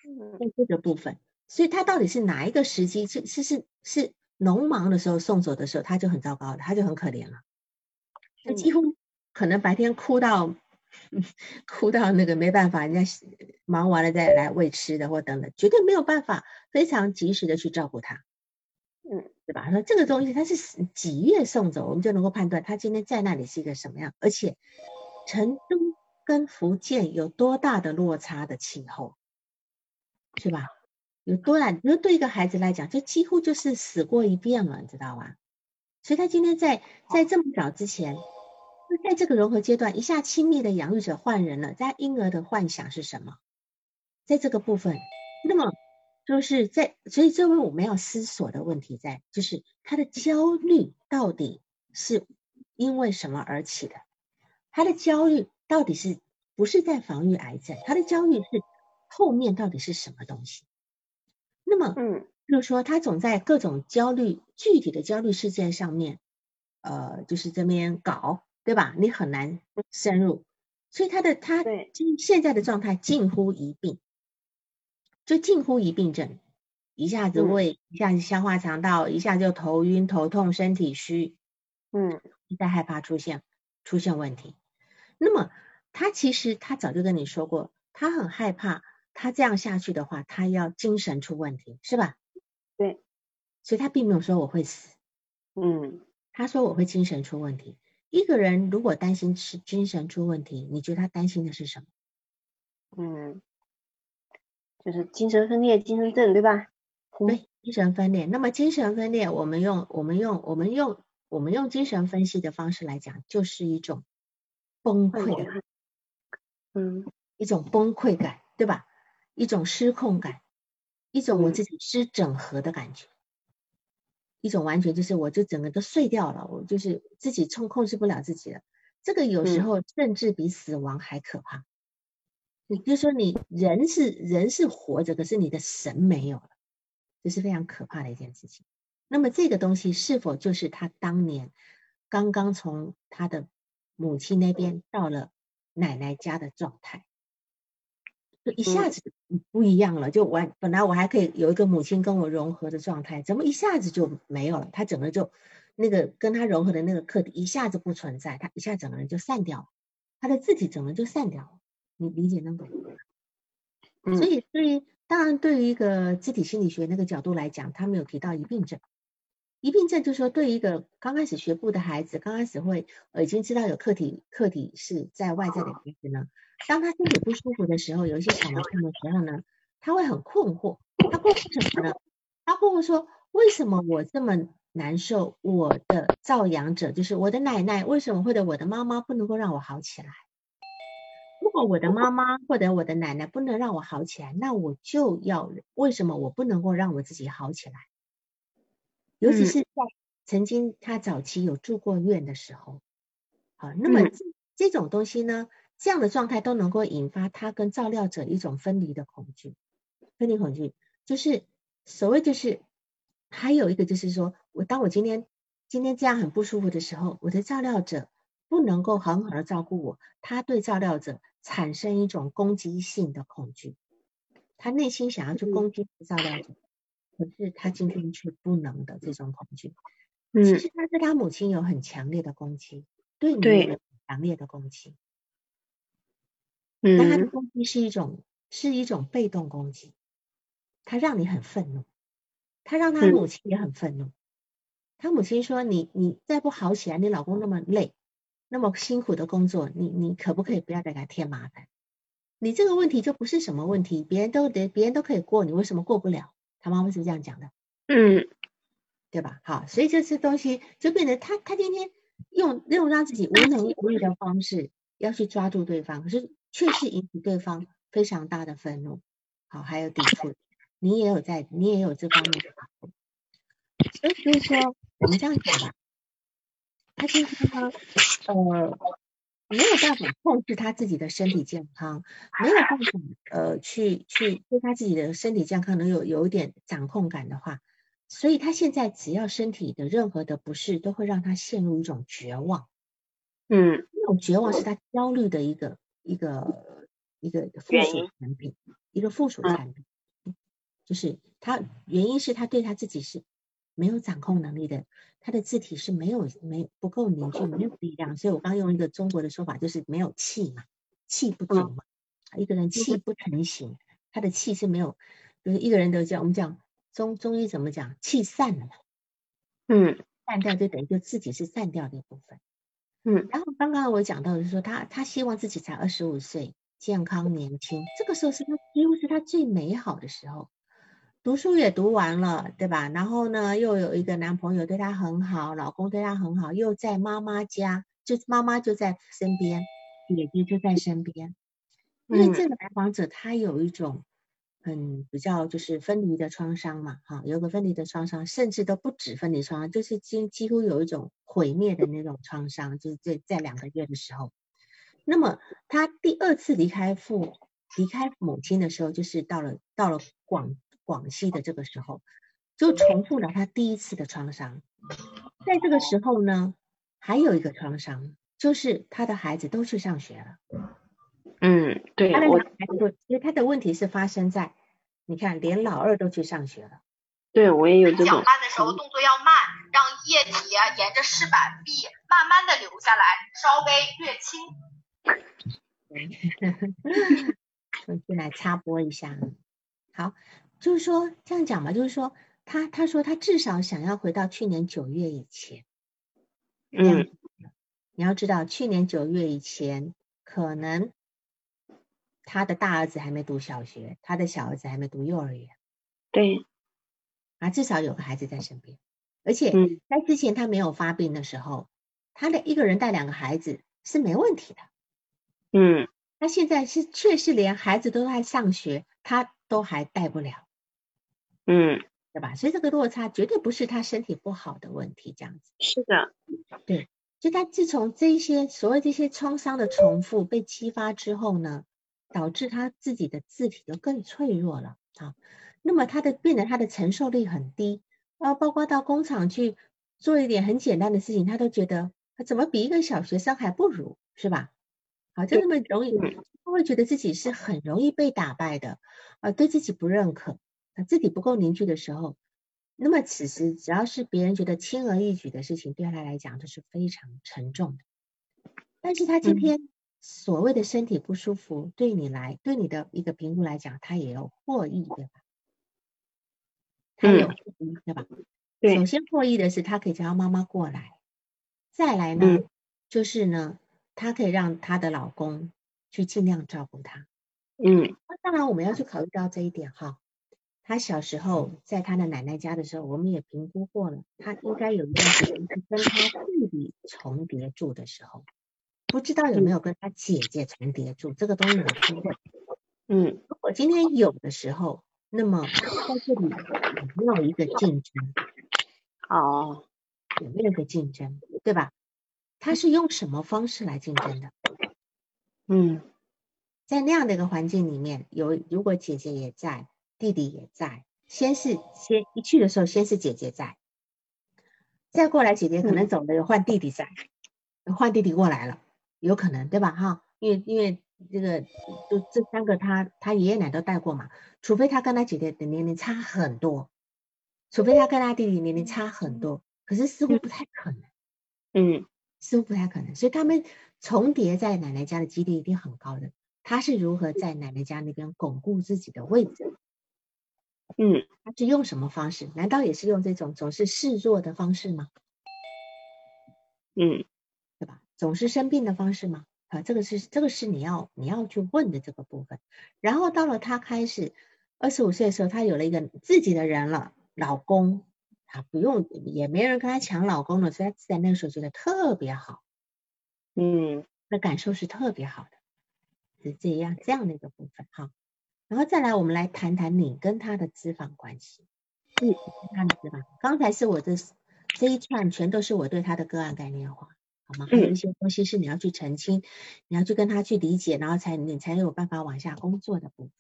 嗯，
在这个部分，所以他到底是哪一个时机？是是是是农忙的时候送走的时候，他就很糟糕了，他就很可怜了，他几乎可能白天哭到哭到那个没办法，人家忙完了再来喂吃的或等等，绝对没有办法非常及时的去照顾他。
嗯，
对吧？说这个东西他是几月送走，我们就能够判断他今天在那里是一个什么样。而且，成都跟福建有多大的落差的气候，是吧？有多难？那对一个孩子来讲，就几乎就是死过一遍了，你知道吧？所以他今天在在这么早之前，在这个融合阶段，一下亲密的养育者换人了，在婴儿的幻想是什么？在这个部分，那么。就是在，所以这位我们要思索的问题在，就是他的焦虑到底是因为什么而起的？他的焦虑到底是不是在防御癌症？他的焦虑是后面到底是什么东西？那么，
嗯，
就是说他总在各种焦虑具体的焦虑事件上面，呃，就是这边搞，对吧？你很难深入，所以他的他现在的状态近乎一病。就近乎一病症，一下子胃，一下子消化肠道，一下就头晕头痛，身体虚，
嗯，
在害怕出现出现问题。那么他其实他早就跟你说过，他很害怕，他这样下去的话，他要精神出问题，是吧？
对，
所以他并没有说我会死，
嗯，
他说我会精神出问题。一个人如果担心是精神出问题，你觉得他担心的是什么？
嗯。就是精神分裂、精神症，对吧？
对，精神分裂。那么精神分裂，我们用我们用我们用我们用精神分析的方式来讲，就是一种崩溃感，
嗯，
一种崩溃感，对吧？一种失控感，一种我自己失整合的感觉，一种完全就是我就整个都碎掉了，我就是自己控控制不了自己了。这个有时候甚至比死亡还可怕。你就说你人是人是活着，可是你的神没有了，这是非常可怕的一件事情。那么这个东西是否就是他当年刚刚从他的母亲那边到了奶奶家的状态，就一下子不一样了。就完，本来我还可以有一个母亲跟我融合的状态，怎么一下子就没有了？他整个就那个跟他融合的那个课题一下子不存在，他一下整个人就散掉了，他的字体整个就散掉了。你理解那个？所以对于当然对于一个肢体心理学那个角度来讲，他没有提到一病症。疑病症就是说，对一个刚开始学步的孩子，刚开始会呃已经知道有客体客体是在外在的孩子呢，当他身体不舒服的时候，有一些小毛病的时候呢，他会很困惑。他困惑什么呢？他困惑说，为什么我这么难受？我的照养者就是我的奶奶，为什么或者我的妈妈不能够让我好起来？如果我的妈妈或者我的奶奶不能让我好起来，那我就要为什么我不能够让我自己好起来？尤其是在曾经他早期有住过院的时候，好，那么这种东西呢，这样的状态都能够引发他跟照料者一种分离的恐惧，分离恐惧。就是所谓就是还有一个就是说我当我今天今天这样很不舒服的时候，我的照料者不能够很好的照顾我，他对照料者产生一种攻击性的恐惧，他内心想要去攻击照料者。可是他今天却不能的这种恐惧，嗯，其实他对他母亲有很强烈的攻击，对你有强烈的攻击，
嗯，
但他的攻击是一种是一种被动攻击，他让你很愤怒，他让他母亲也很愤怒，他母亲说你你再不好起来，你老公那么累，那么辛苦的工作，你你可不可以不要再给他添麻烦？你这个问题就不是什么问题，别人都得别人都可以过，你为什么过不了？他妈妈是这样讲的，
嗯，
对吧？好，所以这些东西就变成他他天天用用让自己无能无力的方式要去抓住对方，可是却是引起对方非常大的愤怒，好，还有抵触。你也有在，你也有这方面的反应。所以就是说，我们这样讲吧，他就是说，呃。没有办法控制他自己的身体健康，没有办法呃去去对他自己的身体健康能有有一点掌控感的话，所以他现在只要身体的任何的不适，都会让他陷入一种绝望。
嗯，
那种绝望是他焦虑的一个一个一个附属产品，一个附属产品，就是他原因是他对他自己是。没有掌控能力的，他的字体是没有没不够凝聚，没有力量。所以我刚用一个中国的说法，就是没有气嘛，气不足嘛。一个人气不成形，他的气是没有，就是一个人都讲，我们讲中中医怎么讲，气散了嘛。
嗯，
散掉就等于就自己是散掉的一部分。
嗯，
然后刚刚我讲到的是说，他他希望自己才二十五岁，健康年轻，这个时候是他几乎是他最美好的时候。读书也读完了，对吧？然后呢，又有一个男朋友对她很好，老公对她很好，又在妈妈家，就妈妈就在身边，姐姐就在身边。因为这个来访者他有一种很比较就是分离的创伤嘛，哈，有个分离的创伤，甚至都不止分离创伤，就是几几乎有一种毁灭的那种创伤，就是在在两个月的时候。那么他第二次离开父离开母亲的时候，就是到了到了广。广西的这个时候，就重复了他第一次的创伤。在这个时候呢，还有一个创伤，就是他的孩子都去上学了。
嗯，对，我
其实他的问题是发生在，你看，连老二都去上学了。
对，我也有这种。
搅拌的时候动作要慢，让液体沿着饰板壁慢慢的流下来，稍
微略轻。(laughs) 我进来插播一下，好。就是说这样讲吧，就是说他他说他至少想要回到去年九月以前，
嗯，
你要知道去年九月以前，可能他的大儿子还没读小学，他的小儿子还没读幼儿园，
对，
啊，至少有个孩子在身边，而且在之前他没有发病的时候，他的一个人带两个孩子是没问题的，
嗯，
他现在是确实连孩子都在上学，他都还带不了。
嗯，
对吧？所以这个落差绝对不是他身体不好的问题，这样子。
是的，
对。就他自从这些所谓这些创伤的重复被激发之后呢，导致他自己的字体就更脆弱了啊。那么他的变得他的承受力很低啊，包括到工厂去做一点很简单的事情，他都觉得他怎么比一个小学生还不如，是吧？啊，就那么容易，他会觉得自己是很容易被打败的，啊，对自己不认可，他自己不够凝聚的时候，那么此时只要是别人觉得轻而易举的事情，对他来讲都是非常沉重的。但是他今天所谓的身体不舒服，对你来，对你的一个评估来讲，他也有获益，对吧？他有获益，对吧？
对
首先获益的是，他可以叫他妈妈过来，再来呢，就是呢，他可以让她的老公去尽量照顾他。
嗯
那当然，我们要去考虑到这一点哈。她小时候在他的奶奶家的时候，我们也评估过了，他应该有一段时间是跟他弟弟重叠住的时候，不知道有没有跟他姐姐重叠住，这个东西有机会。
嗯
如果今天有的时候，那么在这里有没有一个竞争？
哦
有没有一个竞争，对吧？他是用什么方式来竞争的？
嗯
在那样的一个环境里面，有如果姐姐也在，弟弟也在，先是先一去的时候，先是姐姐在，再过来姐姐可能走了，有换弟弟在，换弟弟过来了，有可能对吧？哈，因为因为这个就这三个他他爷爷奶都带过嘛，除非他跟他姐姐的年龄差很多，除非他跟他弟弟年龄差很多，可是似乎不太可能。
嗯
似乎不太可能，所以他们重叠在奶奶家的几率一定很高的。他是如何在奶奶家那边巩固自己的位置？
嗯
他是用什么方式？难道也是用这种总是示弱的方式吗？
嗯
对吧？总是生病的方式吗？啊，这个是这个是你要你要去问的这个部分。然后到了他开始二十五岁的时候，他有了一个自己的人了，老公，他不用也没人跟他抢老公了，所以他自然那个时候觉得特别好。
嗯
那感受是特别好的，是这样这样的一个部分哈。然后再来，我们来谈谈你跟他的脂肪关系。嗯，跟他的脂肪，刚才是我这这一串全都是我对他的个案概念化，好吗？还有一些东西是你要去澄清，你要去跟他去理解，然后才你才有办法往下工作的部分。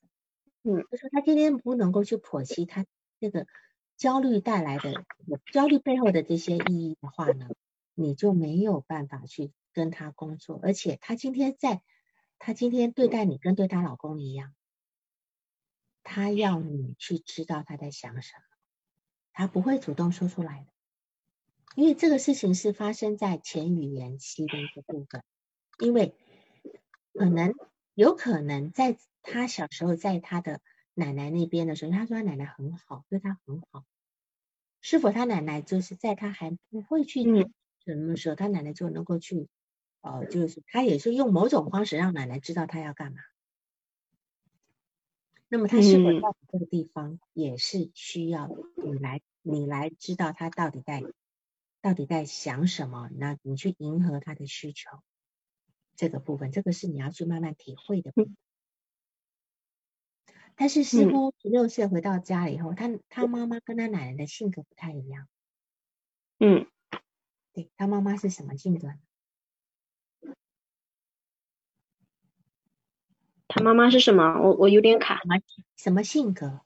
嗯，
就说他今天不能够去剖析他这个焦虑带来的焦虑背后的这些意义的话呢，你就没有办法去跟他工作，而且他今天在，他今天对待你跟对他老公一样，他要你去知道他在想什么，他不会主动说出来的，因为这个事情是发生在前语言期的一个部分，因为可能有可能在他小时候在他的奶奶那边的时候，他说他奶奶很好，对他很好，是否他奶奶就是在他还不会去
嗯
什么时候，他奶奶就能够去，呃，就是他也是用某种方式让奶奶知道他要干嘛。那么他是否
嗯
在这个地方也是需要你来，你来知道他到底在到底在想什么？那你去迎合他的需求，这个部分，这个是你要去慢慢体会的部分。但是似
嗯
乎十六岁回到家里以后，他他妈妈跟他奶奶的性格不太一样。
嗯
对他妈妈是什么性格呢？
他妈妈是什么？我我有点卡，
什么什么性格？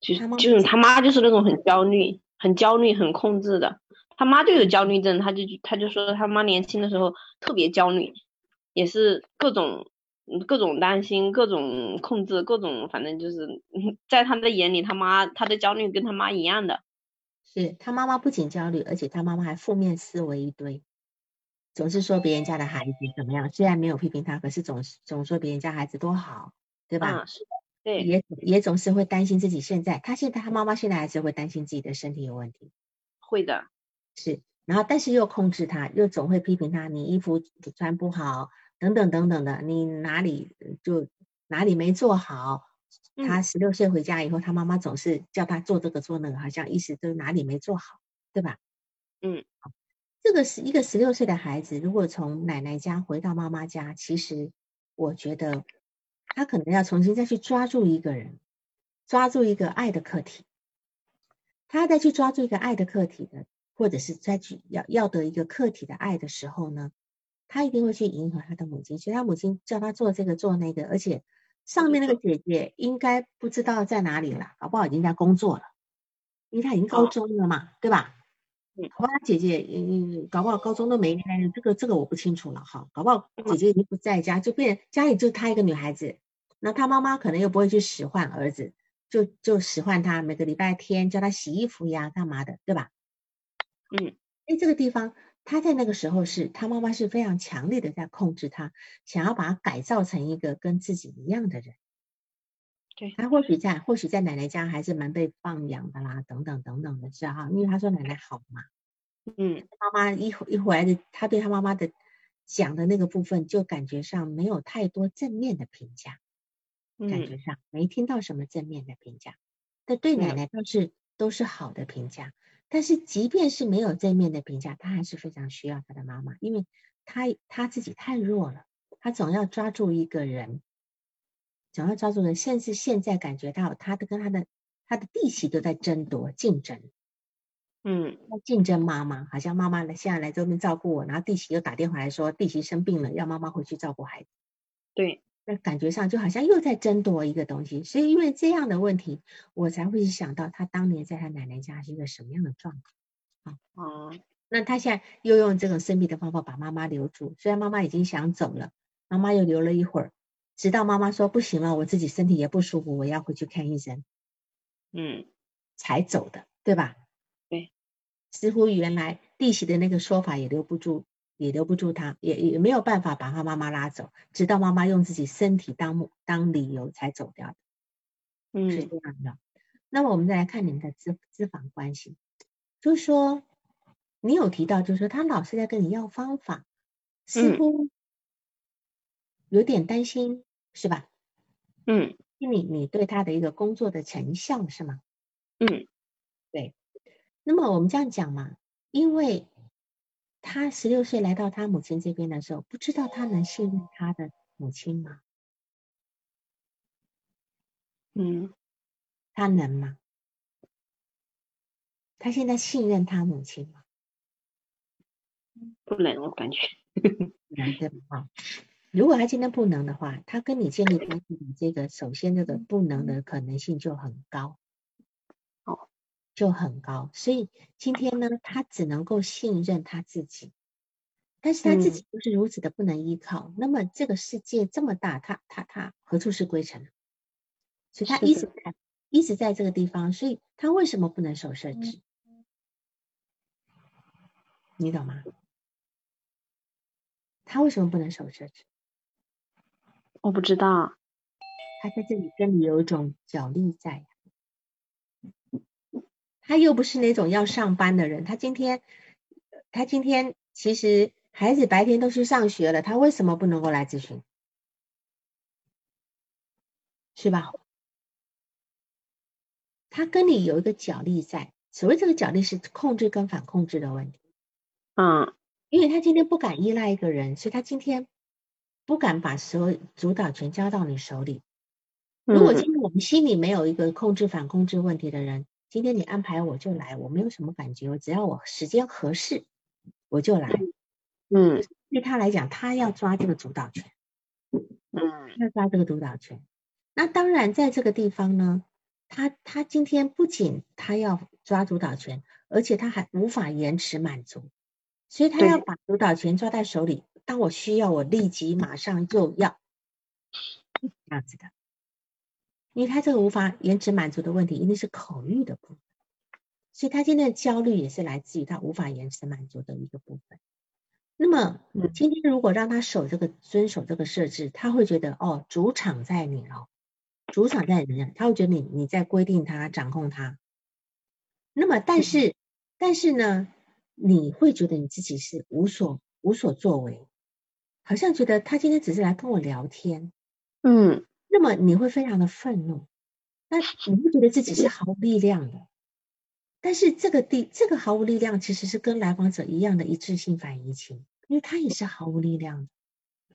就是
他妈妈
就是他妈就是那种很焦虑、很焦虑、很控制的。他妈就有焦虑症，他就他就说他妈年轻的时候特别焦虑，也是各种嗯各种担心、各种控制、各种反正就是嗯 (laughs) 在他的眼里，他妈他的焦虑跟他妈一样的。
是他妈妈不仅焦虑，而且他妈妈还负面思维一堆，总是说别人家的孩子怎么样，虽然没有批评他，可是总是总说别人家孩子多好，对吧？
啊，是的，对，
也也总是会担心自己现在，他现在他妈妈现在还是会担心自己的身体有问题，
会的，
是，然后但是又控制他，又总会批评他，你衣服穿不好，等等等等的，你哪里呃就哪里没做好。他十六岁回家以后，他妈妈总是叫他做这个做那个，好像意思就是哪里没做好，对吧？
嗯，
这个是一个十六岁的孩子，如果从奶奶家回到妈妈家，其实我觉得他可能要重新再去抓住一个人，抓住一个爱的课题。他再去抓住一个爱的课题的，或者是再去要要得一个课题的爱的时候呢，他一定会去迎合他的母亲，所以他母亲叫他做这个做那个，而且上面那个姐姐应该不知道在哪里了，搞不好已经在工作了，因为她已经高
哦
中了嘛，对吧？好吧，姐姐，嗯，搞不好高中都没开，这个这个我不清楚了哈。搞不好姐姐已经不在家，就变家里就她一个女孩子，那她妈妈可能又不会去使唤儿子，就就使唤他每个礼拜天教他洗衣服呀，干嘛的，对吧？
嗯，
哎，这个地方他在那个时候是他妈妈是非常强烈的在控制他，想要把他改造成一个跟自己一样的人。
对。
他或许在或许在奶奶家还是蛮被放养的啦，等等等等的是哈，因为他说奶奶好嘛，
嗯。
妈妈一回一回来的，他对他妈妈的讲的那个部分，就感觉上没有太多正面的评价，感
嗯。
觉上没听到什么正面的评价，但对奶
嗯。
奶倒是都是好的评价。但是即便是没有正面的评价，他还是非常需要他的妈妈，因为他他自己太弱了，他总要抓住一个人，总要抓住人，甚至现在感觉到他的跟他的他的弟媳都在争夺竞争。
嗯
要竞争妈妈，好像妈妈呢现在来这边照顾我，然后弟媳又打电话来说弟媳生病了，要妈妈回去照顾孩子。
对，
那感觉上就好像又在争夺一个东西，所以因为这样的问题，我才会想到他当年在他奶奶家是一个什么样的状况。
哦，
那他现在又用这种生病的方法把妈妈留住，虽然妈妈已经想走了，妈妈又留了一会儿，直到妈妈说不行了，我自己身体也不舒服，我要回去看医生，
嗯。
才走的，对吧？
对，
似乎原来弟媳的那个说法也留不住，也留不住他，也也没有办法把他妈妈拉走，直到妈妈用自己身体当目当理由才走掉的，是
嗯。
这样的。那么我们再来看你们的资资访关系，就是说你有提到，就是说他老是在跟你要方法，似
嗯。
乎有点担心，是吧？
嗯
你你对他的一个工作的成效是吗？
嗯对
那么我们这样讲嘛，因为他十六岁来到他母亲这边的时候，不知道他能信任他的母亲吗？
嗯，
他能吗？他现在信任他母亲吗？
不能，我感觉，
难对吧？哈，如果他今天不能的话，他跟你建立关系的这个，首先这个不能的可能性就很高，
哦，
就很高。所以今天呢，他只能够信任他自己，但是他自己又是如此的不能依靠，那么这个世界这么大，他他他何处是归程呢？所以他一直在一直在这个地方，所以他为什么不能守设置？你懂吗？他为什么不能守设置？
我不知道，
他在这里跟你有一种角力在。他又不是那种要上班的人，他今天，他今天其实孩子白天都去上学了，他为什么不能够来咨询？是吧？他跟你有一个角力在，所谓这个角力是控制跟反控制的问题。
嗯
因为他今天不敢依赖一个人，所以他今天不敢把所有主导权交到你手里。如果
嗯
今天我们心里没有一个控制反控制问题的人，今天你安排我就来，我没有什么感觉，我只要我时间合适我就来。
嗯
对他来讲，他要抓这个主导权，
嗯
要抓这个主导权。那当然，在这个地方呢，他他今天不仅他要抓主导权，而且他还无法延迟满足，所以他要把主导权抓在手里。当我需要，我立即马上就要这样子的。因为他这个无法延迟满足的问题，一定是口欲的部分，所以他今天的焦虑也是来自于他无法延迟满足的一个部分。那么
你
今天如果让他守这个遵守这个设置，他会觉得哦，主场在你哦，主场在你那，他会觉得你你在规定他、掌控他。那么但是、但是呢，你会觉得你自己是无所无所作为，好像觉得他今天只是来跟我聊天，
嗯
那么你会非常的愤怒，那你会觉得自己是毫无力量的。但是这个地这个毫无力量，其实是跟来访者一样的一致性反移情，因为他也是毫无力量的。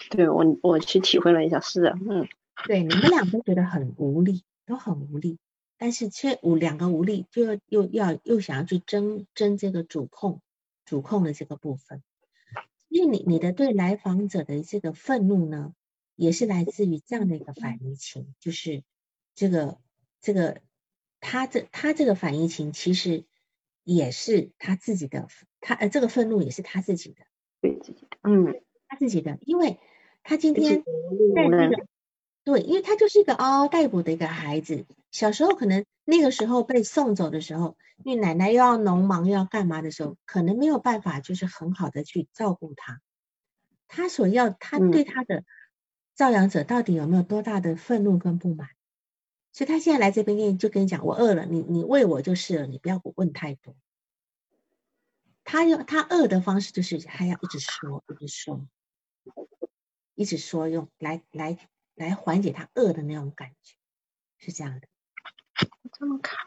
对我我去体会了一下，是的，嗯
对，你们俩都觉得很无力，都很无力，但是却无两个无力，就要又要又想要去争争这个主控主控的这个部分。因为你你的对来访者的这个愤怒呢，也是来自于这样的一个反移情，就是这个这个他这他这个反移情，其实也是他自己的，他呃这个愤怒也是他自己的，
对自己的，嗯，
他自己的，因为他今天
在
在这个，对，因为他就是一个嗷嗷待哺的一个孩子，小时候可能那个时候被送走的时候，因为奶奶又要农忙又要干嘛的时候，可能没有办法就是很好的去照顾他，他所要他对他的照养者到底有没有多大的愤怒跟不满？所以他现在来这边跟你就跟你讲，我饿了，你你喂我就是了，你不要问太多。他用他饿的方式就是还要一直说，一直说，一直说，用来来来缓解他饿的那种感觉，是这样的。
这么卡？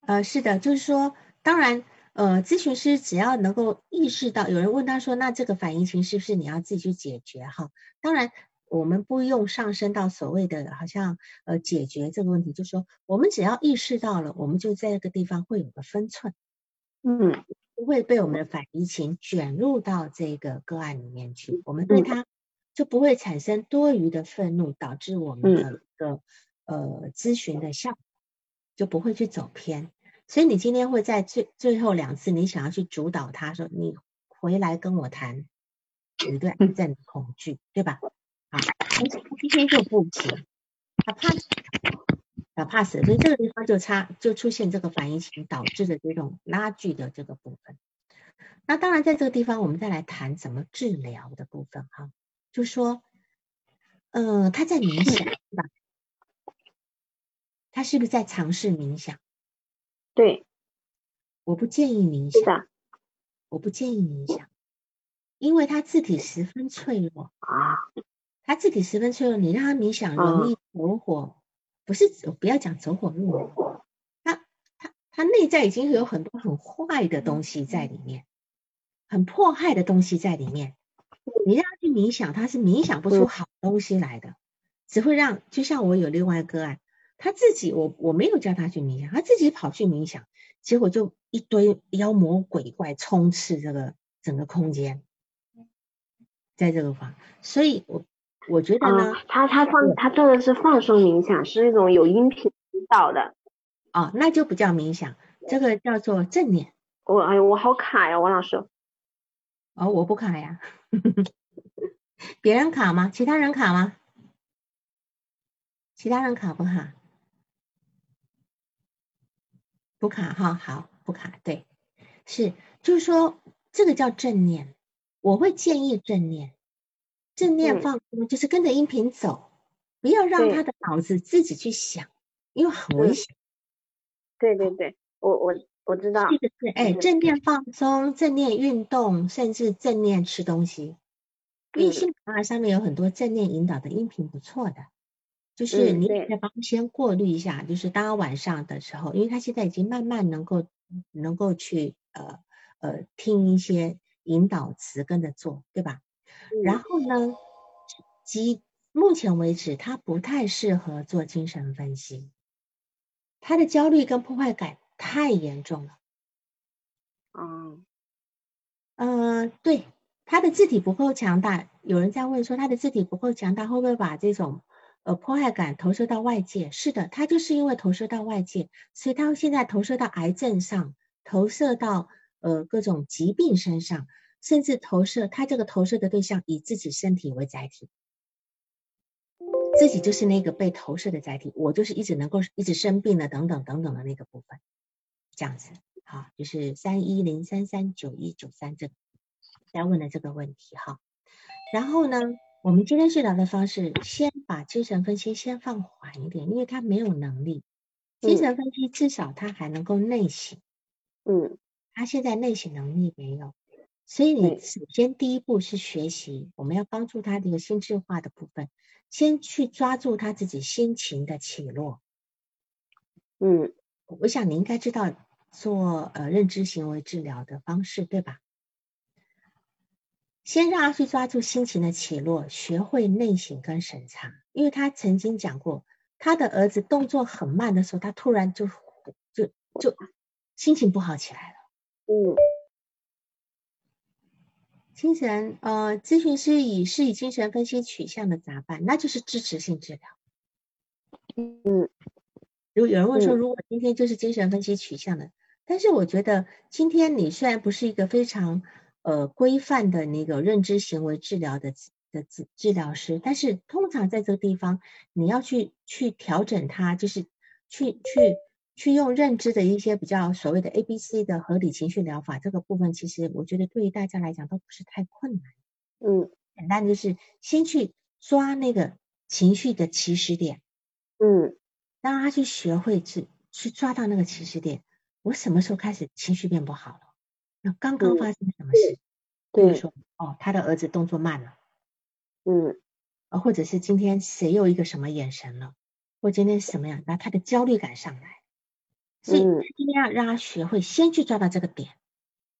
呃，是的，就是说，当然，呃，咨询师只要能够意识到，有人问他说，那这个反应情是不是你要自己去解决？哈，当然。我们不用上升到所谓的好像呃解决这个问题，就是说我们只要意识到了，我们就在这个地方会有个分寸，
嗯，
不会被我们的反移情卷入到这个个案里面去，我们对他就不会产生多余的愤怒，导致我们的一个呃咨询的效果就不会去走偏。所以你今天会在最最后两次，你想要去主导他说你回来跟我谈你对癌症的恐惧，对吧？啊，他今天就不行，他怕死，他怕死，所以这个地方就差，就出现这个反应型导致的这种拉锯的这个部分。那当然，在这个地方，我们再来谈怎么治疗的部分哈，就说，嗯，他在冥想对吧？他是不是在尝试冥想？
对，
我不建议冥想，我不建议冥想，因为他字体十分脆弱
啊。
他字体十分脆弱，你让他冥想容易走火，不是不要讲走火入魔，他他他内在已经有很多很坏的东西在里面，很迫害的东西在里面。你让他去冥想，他是冥想不出好东西来的，只会让就像我有另外一个案，他自己我我没有叫他去冥想，他自己跑去冥想，结果就一堆妖魔鬼怪充斥这个整个空间，在这个房，所以我。我觉得呢，
他他放他做的是放松冥想，是那种有音频引导的。
哦，那就不叫冥想，这个叫做正念。
我哎呦，我好卡呀，王老师。
哦，我不卡呀。(laughs) 别人卡吗？其他人卡吗？其他人卡不卡？不卡哈，好，不卡。对，是，就是说这个叫正念，我会建议正念。正念放松就是跟着音频走，不要让他的脑子自己去想，因为很危险。
对对对，我我我知道。
这个是哎，正念放松、正念运动，甚至正念吃东西。微信啊上面有很多正念引导的音频，不错的。就是你在帮先过滤一下，就是当晚上的时候，因为他现在已经慢慢能够能够去呃呃听一些引导词跟着做，对吧？然后呢？及目前为止，他不太适合做精神分析，他的焦虑跟破坏感太严重了。
嗯，
呃，对，他的字体不够强大。有人在问说，他的字体不够强大，会不会把这种呃迫害感投射到外界？是的，他就是因为投射到外界，所以他现在投射到癌症上，投射到呃各种疾病身上。甚至投射，他这个投射的对象以自己身体为载体，自己就是那个被投射的载体，我就是一直能够一直生病的等等等等的那个部分，这样子，好，就是三一零三三九一九三这个在问的这个问题哈。然后呢，我们今天治疗的方式，先把精神分析先放缓一点，因为他没有能力，精神分析至少他还能够内省，
嗯，
他现在内省能力没有。所以你首先第一步是学习，我们要帮助他这个心智化的部分，先去抓住他自己心情的起落。
嗯，
我想你应该知道做呃认知行为治疗的方式，对吧？先让他去抓住心情的起落，学会内省跟审查。因为他曾经讲过，他的儿子动作很慢的时候，他突然就就就心情不好起来了。
嗯。
精神呃，咨询师以是以精神分析取向的咋办？那就是支持性治疗。
嗯，
如有人问说，如果今天就是精神分析取向的，但是我觉得今天你虽然不是一个非常呃规范的那个认知行为治疗的的治治疗师，但是通常在这个地方你要去去调整它，就是去去去用认知的一些比较所谓的 A B C 的合理情绪疗法这个部分，其实我觉得对于大家来讲都不是太困难。
嗯，
简单就是先去抓那个情绪的起始点，
嗯
让他去学会去去抓到那个起始点。我什么时候开始情绪变不好了？那刚刚
嗯
发生什么事？比如，说，哦，他的儿子动作慢了，
嗯。
啊，或者是今天谁有一个什么眼神了，或今天什么样，那他的焦虑感上来，所以
嗯。
今天要让他学会先去抓到这个点，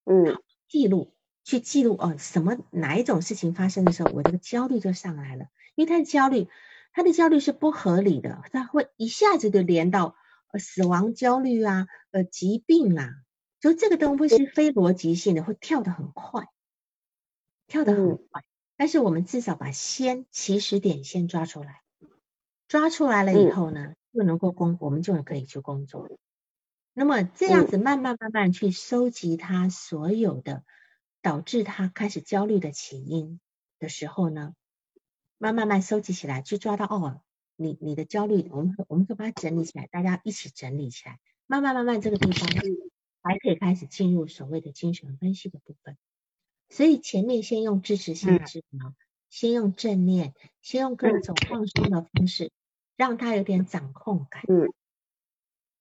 嗯。
记录，去记录哦，什么哪一种事情发生的时候，我这个焦虑就上来了，因为他的焦虑，他的焦虑是不合理的，他会一下子就连到呃死亡焦虑啊，呃疾病啊，就这个东西是非逻辑性的，会跳得很快，跳得很
嗯。
快。但是我们至少把先起始点先抓出来，抓出来了以
嗯。
后呢，就能够工，我们就可以去工作。那么这样
嗯。
子慢慢慢慢去收集他所有的导致他开始焦虑的起因的时候呢，慢慢慢收集起来，去抓到哦，你你的焦虑，我们我们就把它整理起来，大家一起整理起来，慢慢慢慢这个地方还可以开始进入所谓的精神分析的部分。所以前面先用支持性
嗯
治疗，先用正念，先用各
嗯
种放松的方式，让他有点掌控感。
嗯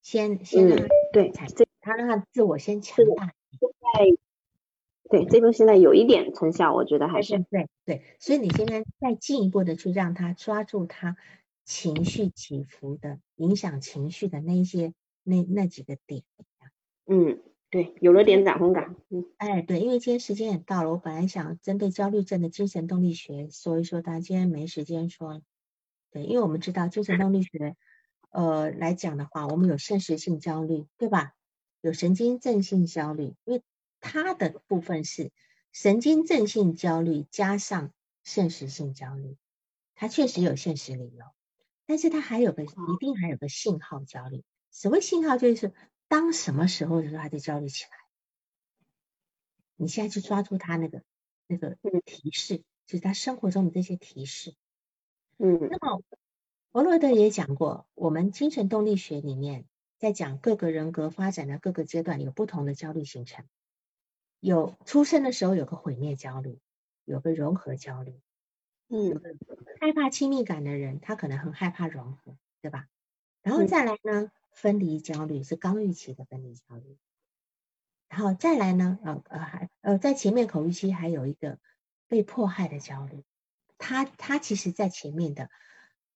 先先让他
嗯，对，这
他让他自我先强大。
现在对这个现在有一点成效，我觉得还是
对对，所以你现在再进一步的去让他抓住他情绪起伏的、影响情绪的那一些那那几个点。
嗯对，有了点掌控感，嗯
哎，对，因为今天时间也到了，我本来想针对焦虑症的精神动力学说一说，但今天没时间说。对，因为我们知道精神动力学，呃来讲的话，我们有现实性焦虑，对吧？有神经症性焦虑，因为它的部分是神经症性焦虑加上现实性焦虑，它确实有现实理由，但是它还有个一定还有个信号焦虑。所谓信号就是当什么时候的时候，他就焦虑起来。你现在去抓住他那个那个
那个
提示，就是他生活中的这些提示。
嗯
那么弗洛德也讲过，我们精神动力学里面在讲各个人格发展的各个阶段有不同的焦虑形成，有出生的时候有个毁灭焦虑，有个融合焦虑，
嗯
害怕亲密感的人，他可能很害怕融合，对吧？然后
嗯
再来呢，分离焦虑是刚预期的分离焦虑，然后再来呢，呃呃还呃在前面口欲期还有一个被迫害的焦虑，他他其实在前面的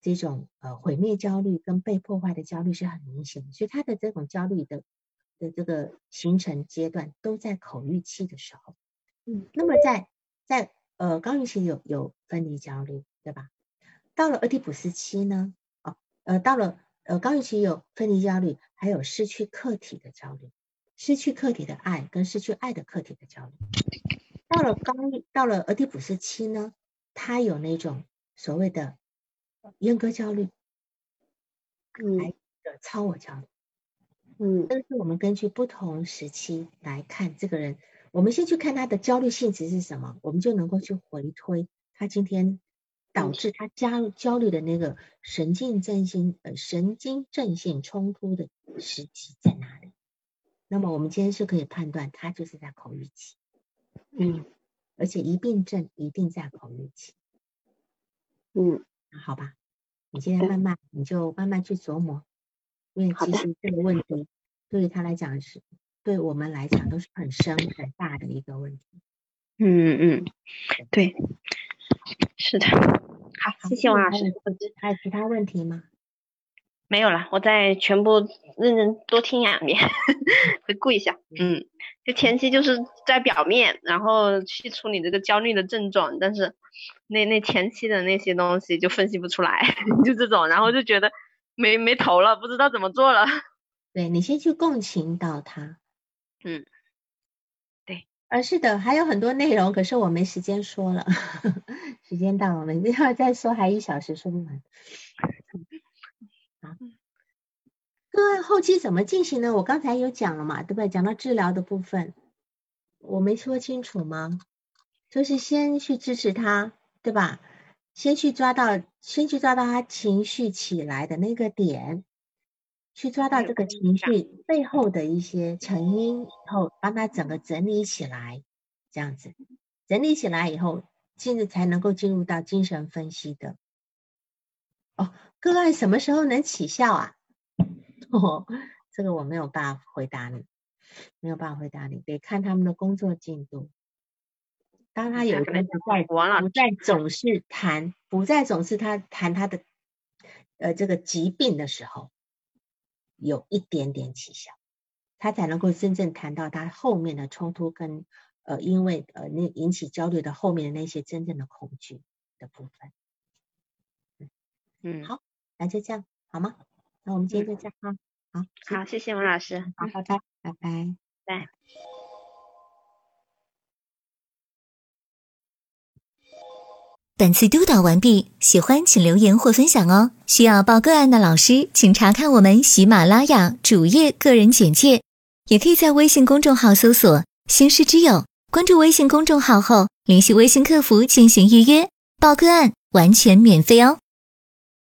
这种呃毁灭焦虑跟被破坏的焦虑是很明显的，所以他的这种焦虑的的这个形成阶段都在口欲期的时候。
嗯，
那么在在呃刚预期有有分离焦虑，对吧？到了俄狄浦斯期呢，哦呃到了呃高预期有分离焦虑，还有失去客体的焦虑，失去客体的爱跟失去爱的客体的焦虑。到了刚预到了俄狄浦斯期呢，他有那种所谓的阉割焦虑，
嗯
的超我焦虑。
嗯
但是我们根据不同时期来看这个人，我们先去看他的焦虑性质是什么，我们就能够去回推他今天导致他焦焦虑的那个神经症性呃神经症性冲突的时期在哪里。那么我们今天是可以判断他就是在口欲期，
嗯
而且一病症一定在口欲期。
嗯
那好吧，你现在慢慢你就慢慢去琢磨，因为其实这个问题对于他来讲是，对我们来讲都是很深很大的一个问题。
嗯嗯，对，是的，好，谢谢王老师。
还有还有其他问题吗？
没有了，我再全部认真多听两遍，(laughs) 回顾一下。嗯，就前期就是在表面，然后去处理这个焦虑的症状，但是那那前期的那些东西就分析不出来，(laughs) 就这种，然后就觉得没没头了，不知道怎么做了。
对你先去共情到他。
嗯，对。
呃，是的，还有很多内容，可是我没时间说了，(laughs) 时间到了，我们要再说还一小时说不完。好，个案后期怎么进行呢？我刚才有讲了嘛，对不对？讲到治疗的部分，我没说清楚吗？就是先去支持他，对吧？先去抓到，先去抓到他情绪起来的那个点，去抓到这个情绪背后的一些成因，以后帮他整个整理起来，这样子整理起来以后，进入才能够进入到精神分析的。哦，个案什么时候能起效啊？(laughs) 哦，这个我没有办法回答你，没有办法回答你，得看他们的工作进度。当他有一天不再不再总是谈，不再总是他谈他的呃这个疾病的时候，有一点点起效，他才能够真正谈到他后面的冲突跟呃因为呃那引起焦虑的后面的那些真正的恐惧的部分。
嗯，
好，那就这样好吗？那我们今天就这样啊，好，
好，谢谢王老师，
好，拜拜，拜拜，
拜。
本次督导完毕，喜欢请留言或分享哦。需要报个案的老师，请查看我们喜马拉雅主页个人简介，也可以在微信公众号搜索“星师之友”，关注微信公众号后联系微信客服进行预约报个案，完全免费哦。